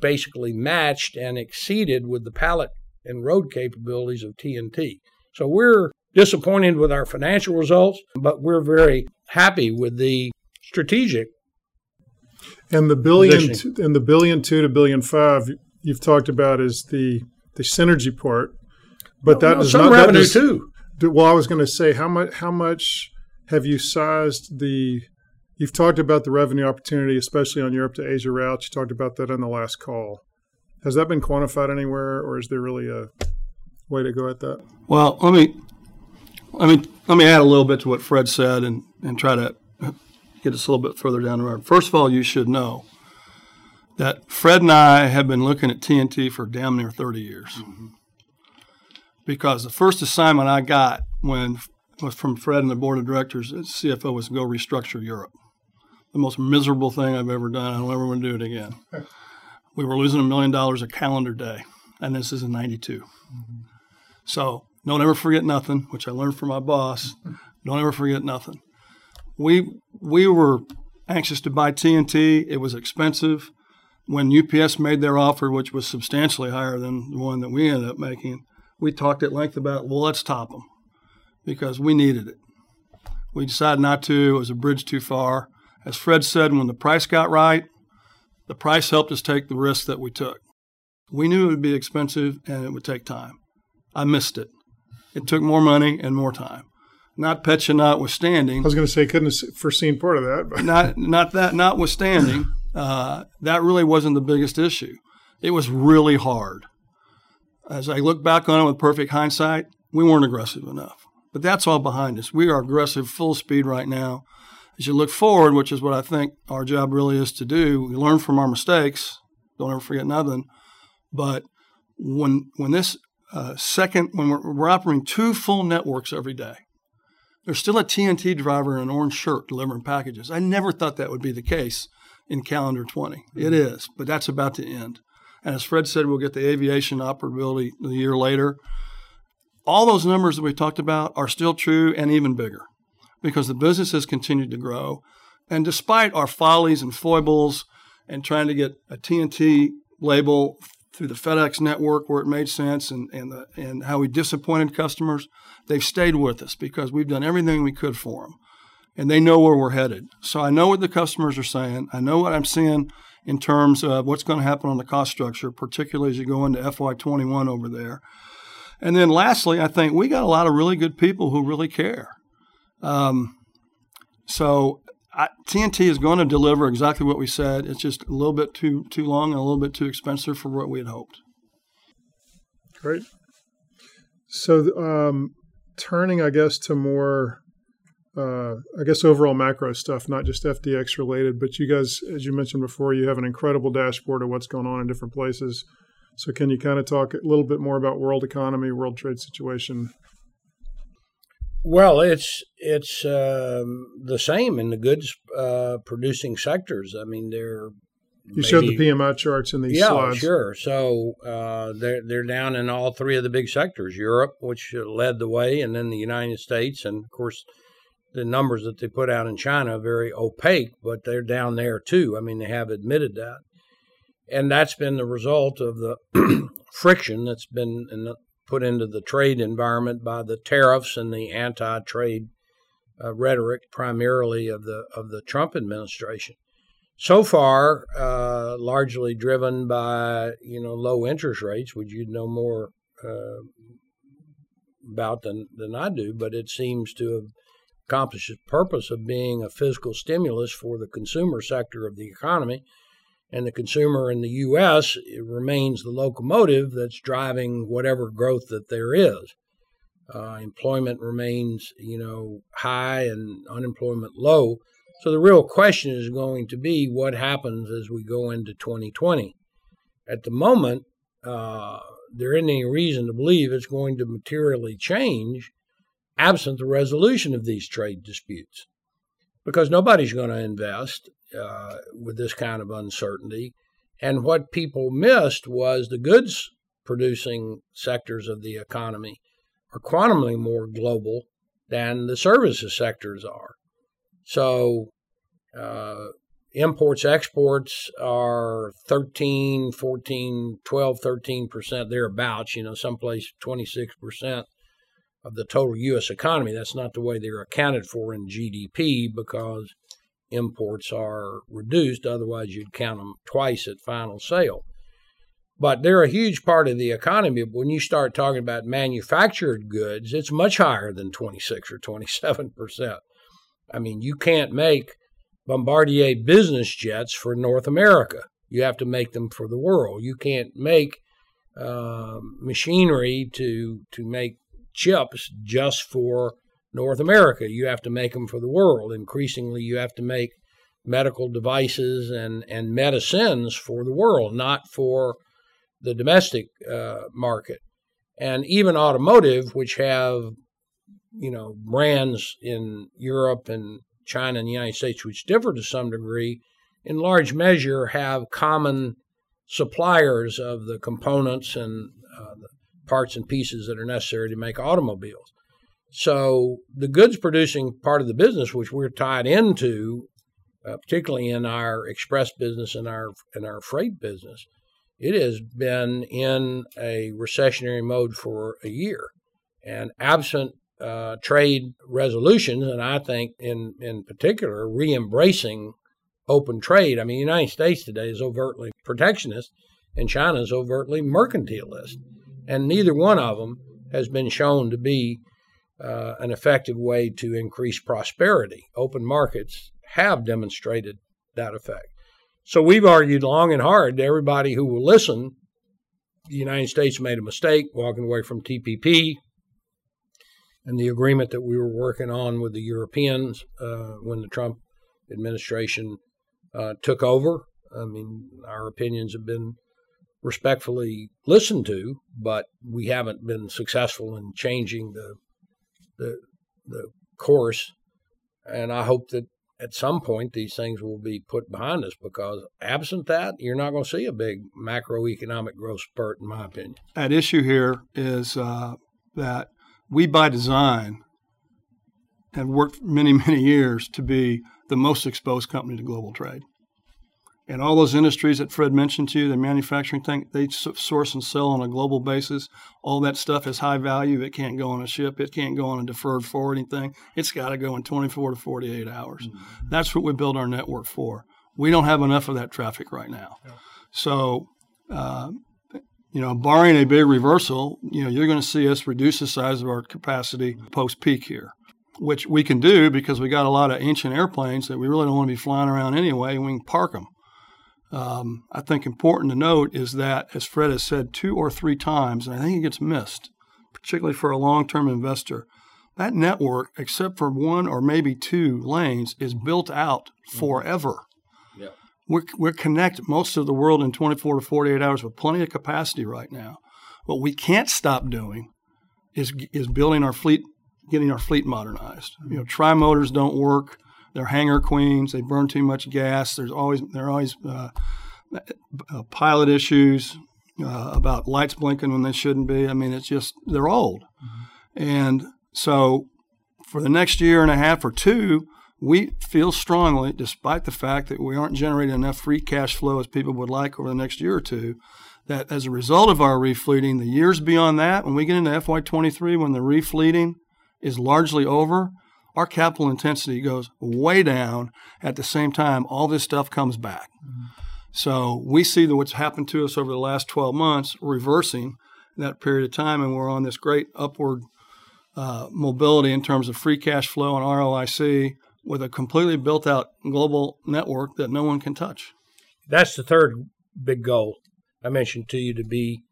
basically matched and exceeded with the pallet and road capabilities of TNT. So we're disappointed with our financial results, but we're very happy with the strategic. And the billion and the billion two to billion five you've talked about is the the synergy part, but that is some not revenue does, too. Well, I was going to say how much how much have you sized the You've talked about the revenue opportunity, especially on Europe to Asia routes. You talked about that on the last call. Has that been quantified anywhere, or is there really a way to go at that? Well, let me let me let me add a little bit to what Fred said and, and try to get us a little bit further down the road. First of all, you should know that Fred and I have been looking at TNT for damn near 30 years. Mm-hmm. Because the first assignment I got when was from Fred and the board of directors as CFO was to go restructure Europe. The most miserable thing I've ever done. I don't ever want to do it again. we were losing a million dollars a calendar day, and this is in '92. Mm-hmm. So don't ever forget nothing, which I learned from my boss. Don't ever forget nothing. We we were anxious to buy TNT. It was expensive. When UPS made their offer, which was substantially higher than the one that we ended up making, we talked at length about, well, let's top them because we needed it. We decided not to. It was a bridge too far. As Fred said, when the price got right, the price helped us take the risk that we took. We knew it would be expensive and it would take time. I missed it. It took more money and more time. NotPetya notwithstanding. I was going to say, couldn't have foreseen part of that. But. not not that notwithstanding, uh, that really wasn't the biggest issue. It was really hard. As I look back on it with perfect hindsight, we weren't aggressive enough. But that's all behind us. We are aggressive, full speed right now. As you look forward, which is what I think our job really is to do, we learn from our mistakes. Don't ever forget nothing. But when when this uh, second, when we're, we're operating two full networks every day, there's still a TNT driver in an orange shirt delivering packages. I never thought that would be the case in calendar 20. It is, but that's about to end. And as Fred said, we'll get the aviation operability a year later. All those numbers that we talked about are still true and even bigger because the business has continued to grow. And despite our follies and foibles and trying to get a TNT label through the FedEx network where it made sense and, and, the, and how we disappointed customers, they've stayed with us because we've done everything we could for them. And they know where we're headed. So I know what the customers are saying. I know what I'm seeing in terms of what's going to happen on the cost structure, particularly as you go into FY21 over there. And then lastly, I think we got a lot of really good people who really care. Um, so I, TNT is going to deliver exactly what we said. It's just a little bit too too long and a little bit too expensive for what we had hoped. Great. So, um, turning, I guess, to more, uh, I guess, overall macro stuff, not just FDX related, but you guys, as you mentioned before, you have an incredible dashboard of what's going on in different places. So, can you kind of talk a little bit more about world economy, world trade situation, well, it's it's um, the same in the goods uh, producing sectors. I mean, they're you maybe, showed the PMI charts in these yeah, slides. sure. So uh, they're they're down in all three of the big sectors: Europe, which led the way, and then the United States, and of course, the numbers that they put out in China are very opaque, but they're down there too. I mean, they have admitted that, and that's been the result of the friction that's been in the, put into the trade environment by the tariffs and the anti-trade uh, rhetoric, primarily of the of the Trump administration. So far, uh, largely driven by you know low interest rates, which you know more uh, about than than I do, but it seems to have accomplished its purpose of being a fiscal stimulus for the consumer sector of the economy and the consumer in the U.S. remains the locomotive that's driving whatever growth that there is. Uh, employment remains, you know, high and unemployment low. So the real question is going to be what happens as we go into 2020. At the moment, uh, there isn't any reason to believe it's going to materially change absent the resolution of these trade disputes because nobody's going to invest uh, with this kind of uncertainty. And what people missed was the goods producing sectors of the economy are quantumly more global than the services sectors are. So, uh, imports, exports are 13, 14, 12, 13%, thereabouts, you know, someplace 26% of the total U.S. economy. That's not the way they're accounted for in GDP because imports are reduced. Otherwise, you'd count them twice at final sale. But they're a huge part of the economy. But when you start talking about manufactured goods, it's much higher than 26 or 27 percent. I mean, you can't make Bombardier business jets for North America. You have to make them for the world. You can't make uh, machinery to to make chips just for North America. You have to make them for the world. Increasingly, you have to make medical devices and, and medicines for the world, not for the domestic uh, market. And even automotive, which have, you know, brands in Europe and China and the United States, which differ to some degree, in large measure have common suppliers of the components and uh, the parts and pieces that are necessary to make automobiles. So the goods producing part of the business, which we're tied into, uh, particularly in our express business and our and our freight business, it has been in a recessionary mode for a year, and absent uh, trade resolutions, and I think in in particular re-embracing open trade. I mean, the United States today is overtly protectionist, and China is overtly mercantilist, and neither one of them has been shown to be uh, an effective way to increase prosperity. Open markets have demonstrated that effect. So we've argued long and hard to everybody who will listen. The United States made a mistake walking away from TPP and the agreement that we were working on with the Europeans uh, when the Trump administration uh, took over. I mean, our opinions have been respectfully listened to, but we haven't been successful in changing the the the course. And I hope that at some point these things will be put behind us because absent that, you're not going to see a big macroeconomic growth spurt, in my opinion. At issue here is uh, that we, by design, have worked many, many years to be the most exposed company to global trade. And all those industries that Fred mentioned to you, the manufacturing thing, they source and sell on a global basis. All that stuff is high value. It can't go on a ship. It can't go on a deferred forwarding thing. It's got to go in 24 to 48 hours. Mm-hmm. That's what we build our network for. We don't have enough of that traffic right now. Yeah. So, uh, you know, barring a big reversal, you know, you're going to see us reduce the size of our capacity post peak here which we can do because we got a lot of ancient airplanes that we really don't want to be flying around anyway. We can park them um, I think important to note is that, as Fred has said two or three times, and I think it gets missed, particularly for a long term investor, that network, except for one or maybe two lanes, is built out mm-hmm. forever. Yeah. We're, we connect most of the world in 24 to 48 hours with plenty of capacity right now. What we can't stop doing is, is building our fleet, getting our fleet modernized. You know, tri motors don't work. They're hangar queens. They burn too much gas. There's always there are always uh, uh, pilot issues uh, about lights blinking when they shouldn't be. I mean, it's just they're old, mm-hmm. and so for the next year and a half or two, we feel strongly, despite the fact that we aren't generating enough free cash flow as people would like over the next year or two, that as a result of our refleeting, the years beyond that, when we get into FY23, when the refleeting is largely over, our capital intensity goes way down. At the same time, all this stuff comes back. Mm-hmm. So we see that what's happened to us over the last 12 months reversing that period of time, and we're on this great upward uh, mobility in terms of free cash flow and ROIC with a completely built out global network that no one can touch. That's the third big goal I mentioned to you to be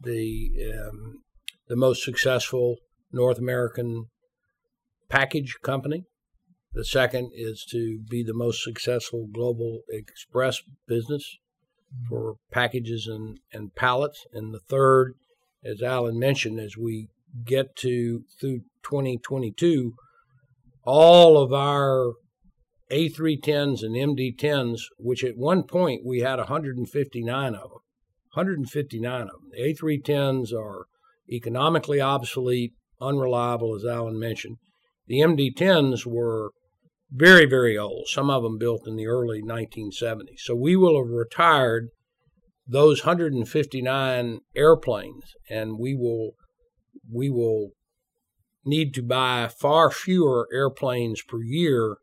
the um, the most successful North American package company. The second is to be the most successful global express business for packages and, and pallets. And the third, as Alan mentioned, as we get to through 2022, all of our A310s and MD10s, which at one point we had 159 of them, 159 of them. The A310s are economically obsolete, unreliable, as Alan mentioned. The MD-10s were very, very old, some of them built in the early 1970s. So we will have retired those 159 airplanes, and we will we will need to buy far fewer airplanes per year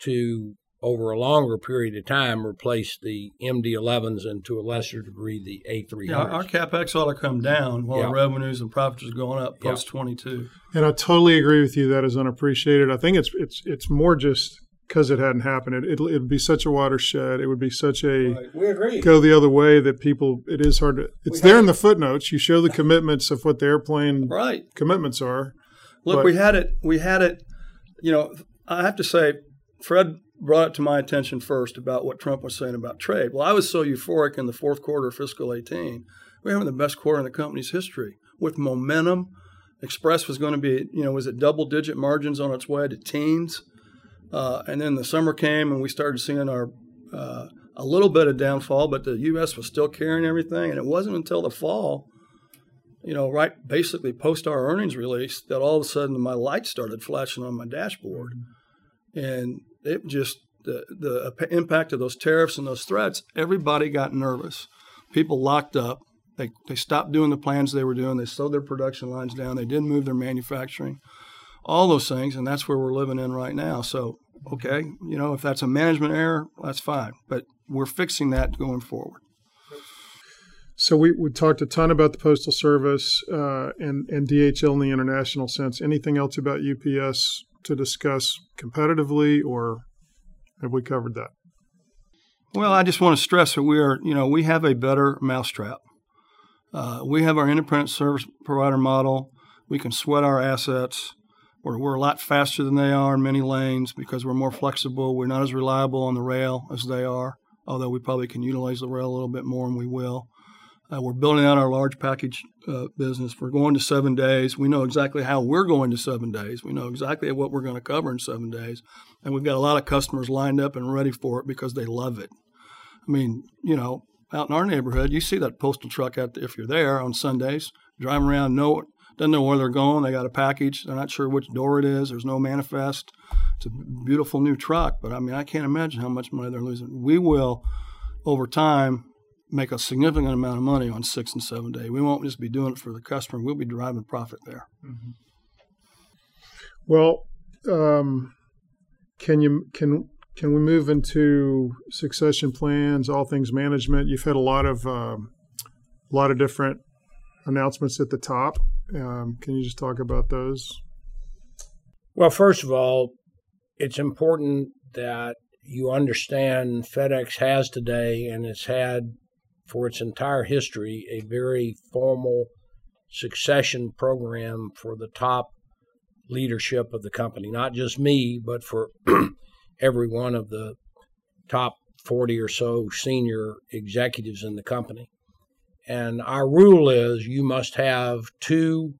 to over a longer period of time replace the MD-11s and to a lesser degree the A300s. Yeah, our capex ought to come down while yeah. revenues and profits are going up post 22. And I totally agree with you. That is unappreciated. I think it's it's it's more just because it hadn't happened. It, it would be such a watershed. It would be such a right. we agree. go the other way that people. It is hard to. It's we there in the footnotes. You show the commitments of what the airplane right commitments are. Look, but, we had it. We had it. You know, I have to say, Fred brought it to my attention first about what Trump was saying about trade. Well, I was so euphoric in the fourth quarter of fiscal 18. We are having the best quarter in the company's history with momentum. Express was going to be, you know, was it double digit margins on its way to teens? Uh, and then the summer came and we started seeing our uh, a little bit of downfall, but the U.S. was still carrying everything. And it wasn't until the fall, you know, right basically post our earnings release, that all of a sudden my lights started flashing on my dashboard. And it just the the impact of those tariffs and those threats, everybody got nervous. People locked up. They they stopped doing the plans they were doing. They slowed their production lines down. They didn't move their manufacturing. All those things, and that's where we're living in right now. So, okay, you know, if that's a management error, that's fine. But we're fixing that going forward. So we, we talked a ton about the Postal Service uh, and, and DHL in the international sense. Anything else about UPS to discuss competitively, or have we covered that? Well, I just want to stress that we are, you know, we have a better mousetrap. Uh, we have our independent service provider model. We can sweat our assets. We're, we're a lot faster than they are in many lanes because we're more flexible. We're not as reliable on the rail as they are, although we probably can utilize the rail a little bit more, and we will. Uh, we're building out our large package uh, business. We're going to seven days. We know exactly how we're going to seven days. We know exactly what we're going to cover in seven days. And we've got a lot of customers lined up and ready for it because they love it. I mean, you know, out in our neighborhood, you see that postal truck out there if you're there on Sundays, driving around, know doesn't know where they're going. They got a package. They're not sure which door it is. There's no manifest. It's a beautiful new truck, but I mean, I can't imagine how much money they're losing. We will, over time, make a significant amount of money on six and seven day. We won't just be doing it for the customer. We'll be driving profit there. Mm-hmm. Well, um, can you can can we move into succession plans, all things management? You've had a lot of um, a lot of different announcements at the top. Um, can you just talk about those? Well, first of all, it's important that you understand FedEx has today and it's had for its entire history a very formal succession program for the top leadership of the company, not just me, but for every one of the top 40 or so senior executives in the company. And our rule is you must have two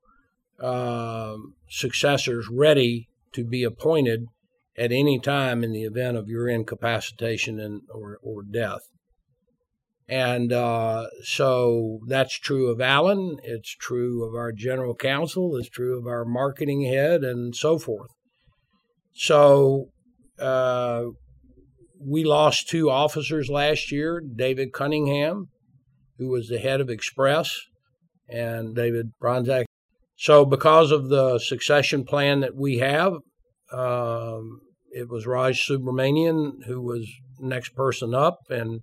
uh, successors ready to be appointed at any time in the event of your incapacitation and, or, or death. And uh, so that's true of Alan, it's true of our general counsel, it's true of our marketing head, and so forth. So uh, we lost two officers last year David Cunningham who was the head of Express, and David Bronczek. So, because of the succession plan that we have, um, it was Raj Subramanian who was next person up, and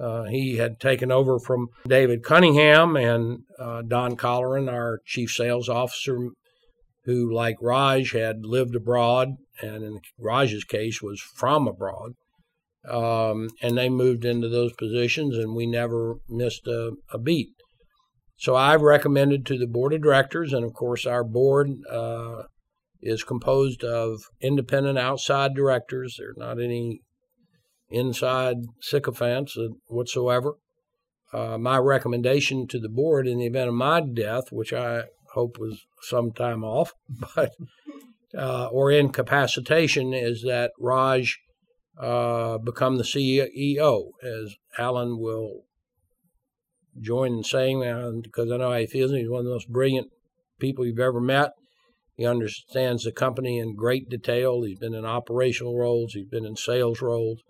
uh, he had taken over from David Cunningham and uh, Don Colleran, our chief sales officer, who, like Raj, had lived abroad, and in Raj's case, was from abroad. Um, and they moved into those positions, and we never missed a, a, beat. So I've recommended to the board of directors, and of course, our board uh, is composed of independent outside directors. There are not any inside sycophants whatsoever. Uh, my recommendation to the board in the event of my death, which I hope was some time off, but uh, or incapacitation, is that Raj uh, become the CEO, as Alan will join in saying because I know how he feels. He's one of the most brilliant people you've ever met. He understands the company in great detail. He's been in operational roles, he's been in sales roles,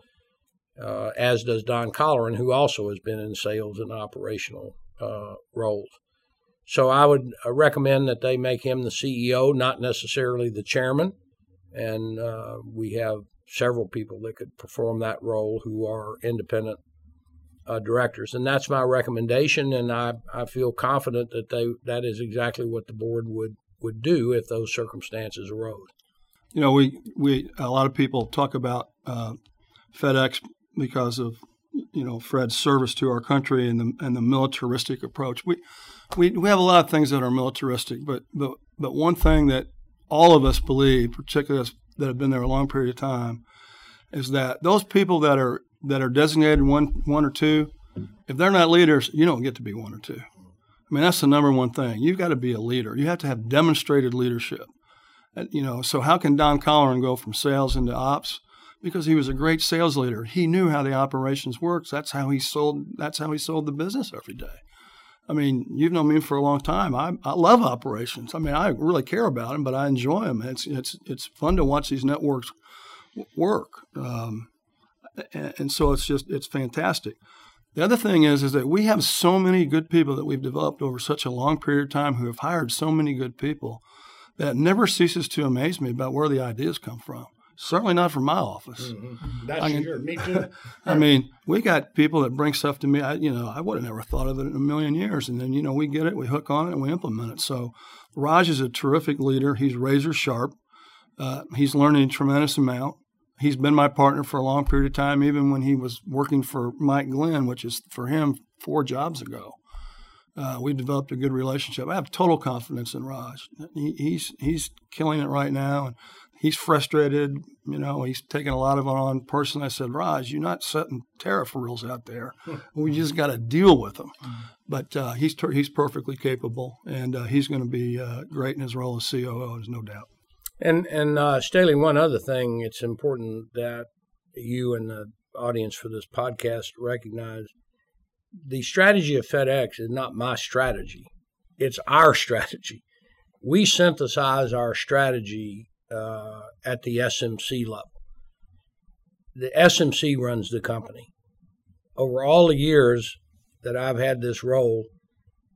uh, as does Don Colleran, who also has been in sales and operational uh, roles. So I would uh, recommend that they make him the CEO, not necessarily the chairman. And uh, we have several people that could perform that role who are independent uh, directors. And that's my recommendation, and I, I feel confident that they that is exactly what the board would, would do if those circumstances arose. You know, we, we a lot of people talk about uh, FedEx because of you know Fred's service to our country and the and the militaristic approach. We we we have a lot of things that are militaristic, but but but one thing that all of us believe, particularly us that have been there a long period of time is that those people that are that are designated one one or two, if they're not leaders, you don't get to be one or two. I mean, that's the number one thing. You've got to be a leader. You have to have demonstrated leadership. You know, so how can Don Colleran go from sales into ops? Because he was a great sales leader. He knew how the operations works. That's how he sold. That's how he sold the business every day. I mean, you've known me for a long time. I, I love operations. I mean, I really care about them, but I enjoy them. It's it's it's fun to watch these networks work, um, and, and, so it's just it's fantastic. The other thing is is that we have so many good people that we've developed over such a long period of time who have hired so many good people that never ceases to amaze me about where the ideas come from. Certainly not from my office. Mm-hmm. That's I mean- sure. Me too. I mean, we got people that bring stuff to me. I, you know, I would have never thought of it in a million years. And then, you know, we get it, we hook on it, and we implement it. So, Raj is a terrific leader. He's razor sharp. Uh, he's learning a tremendous amount. He's been my partner for a long period of time, even when he was working for Mike Glenn, which is for him four jobs ago. Uh, we developed a good relationship. I have total confidence in Raj. He, he's he's killing it right now, and he's frustrated. You know, he's taking a lot of it on personally. I said, Raj, you're not setting tariff rules out there. We just got to deal with them. But uh, he's ter- he's perfectly capable, and uh, he's going to be uh, great in his role as COO. There's no doubt. And and uh, Staley, one other thing, it's important that you and the audience for this podcast recognize the strategy of FedEx is not my strategy; it's our strategy. We synthesize our strategy uh, at the SMC level. The SMC runs the company. Over all the years that I've had this role,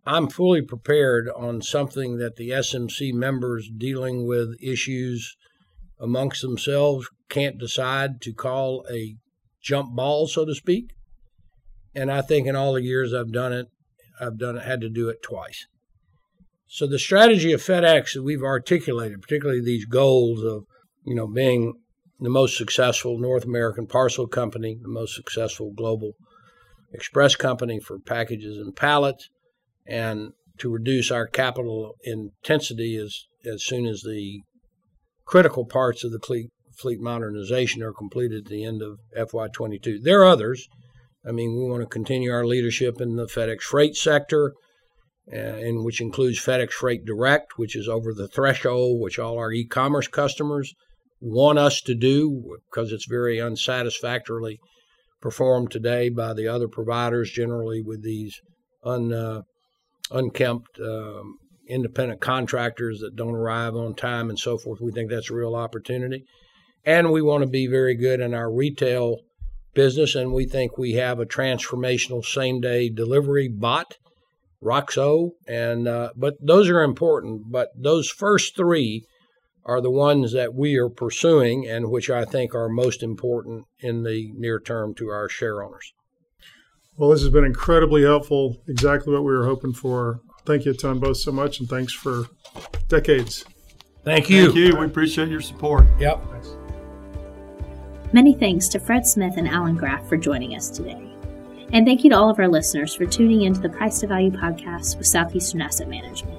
I'm fully prepared on something that the SMC members dealing with issues amongst themselves can't decide to call a jump ball, so to speak. And I think in all the years I've done it, I've done it, had to do it twice. So the strategy of FedEx that we've articulated, particularly these goals of, you know, being the most successful North American parcel company, the most successful global express company for packages and pallets, and to reduce our capital intensity as, as soon as the critical parts of the fleet, fleet modernization are completed at the end of FY22. There are others. I mean, we want to continue our leadership in the FedEx freight sector, uh, in which includes FedEx Freight Direct, which is over the threshold, which all our e-commerce customers want us to do because it's very unsatisfactorily performed today by the other providers, generally with these un, uh, unkempt um, independent contractors that don't arrive on time and so forth. We think that's a real opportunity. And we want to be very good in our retail business, and we think we have a transformational same day delivery bot, Roxo. And uh, but those are important. But those first three are the ones that we are pursuing, and which I think are most important in the near term to our share owners. Well, this has been incredibly helpful. Exactly what we were hoping for. Thank you to them both so much, and thanks for decades. Thank you. Thank you. We appreciate your support. Yep. Many thanks to Fred Smith and Alan Graf for joining us today. And thank you to all of our listeners for tuning into the Price to Value podcast with Southeastern Asset Management.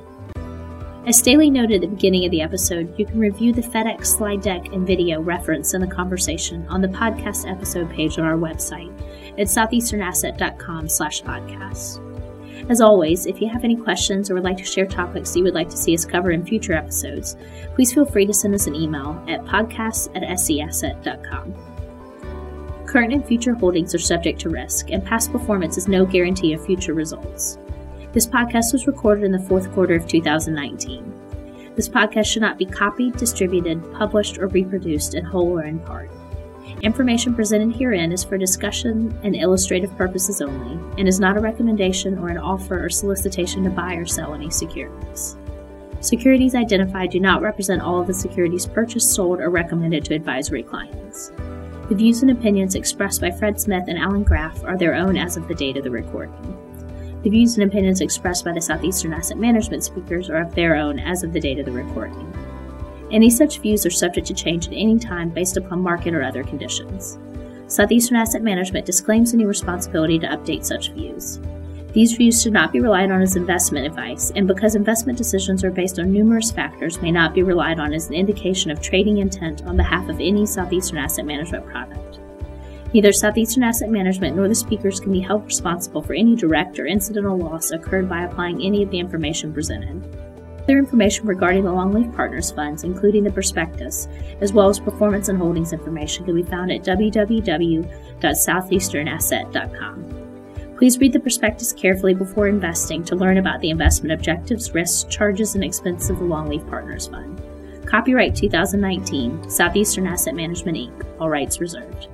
As Staley noted at the beginning of the episode, you can review the FedEx slide deck and video referenced in the conversation on the podcast episode page on our website at southeasternasset.com slash podcast. As always, if you have any questions or would like to share topics you would like to see us cover in future episodes, please feel free to send us an email at podcasts at seasset.com. Current and future holdings are subject to risk, and past performance is no guarantee of future results. This podcast was recorded in the fourth quarter of 2019. This podcast should not be copied, distributed, published, or reproduced in whole or in part. Information presented herein is for discussion and illustrative purposes only, and is not a recommendation or an offer or solicitation to buy or sell any securities. Securities identified do not represent all of the securities purchased, sold, or recommended to advisory clients. The views and opinions expressed by Fred Smith and Alan Graf are their own as of the date of the recording. The views and opinions expressed by the Southeastern Asset Management speakers are of their own as of the date of the recording. Any such views are subject to change at any time based upon market or other conditions. Southeastern Asset Management disclaims any responsibility to update such views. These views should not be relied on as investment advice, and because investment decisions are based on numerous factors, may not be relied on as an indication of trading intent on behalf of any Southeastern Asset Management product. Neither Southeastern Asset Management nor the speakers can be held responsible for any direct or incidental loss occurred by applying any of the information presented. Further information regarding the Longleaf Partners funds, including the prospectus, as well as performance and holdings information, can be found at www.southeasternasset.com. Please read the prospectus carefully before investing to learn about the investment objectives, risks, charges, and expenses of the Longleaf Partners Fund. Copyright 2019, Southeastern Asset Management Inc., all rights reserved.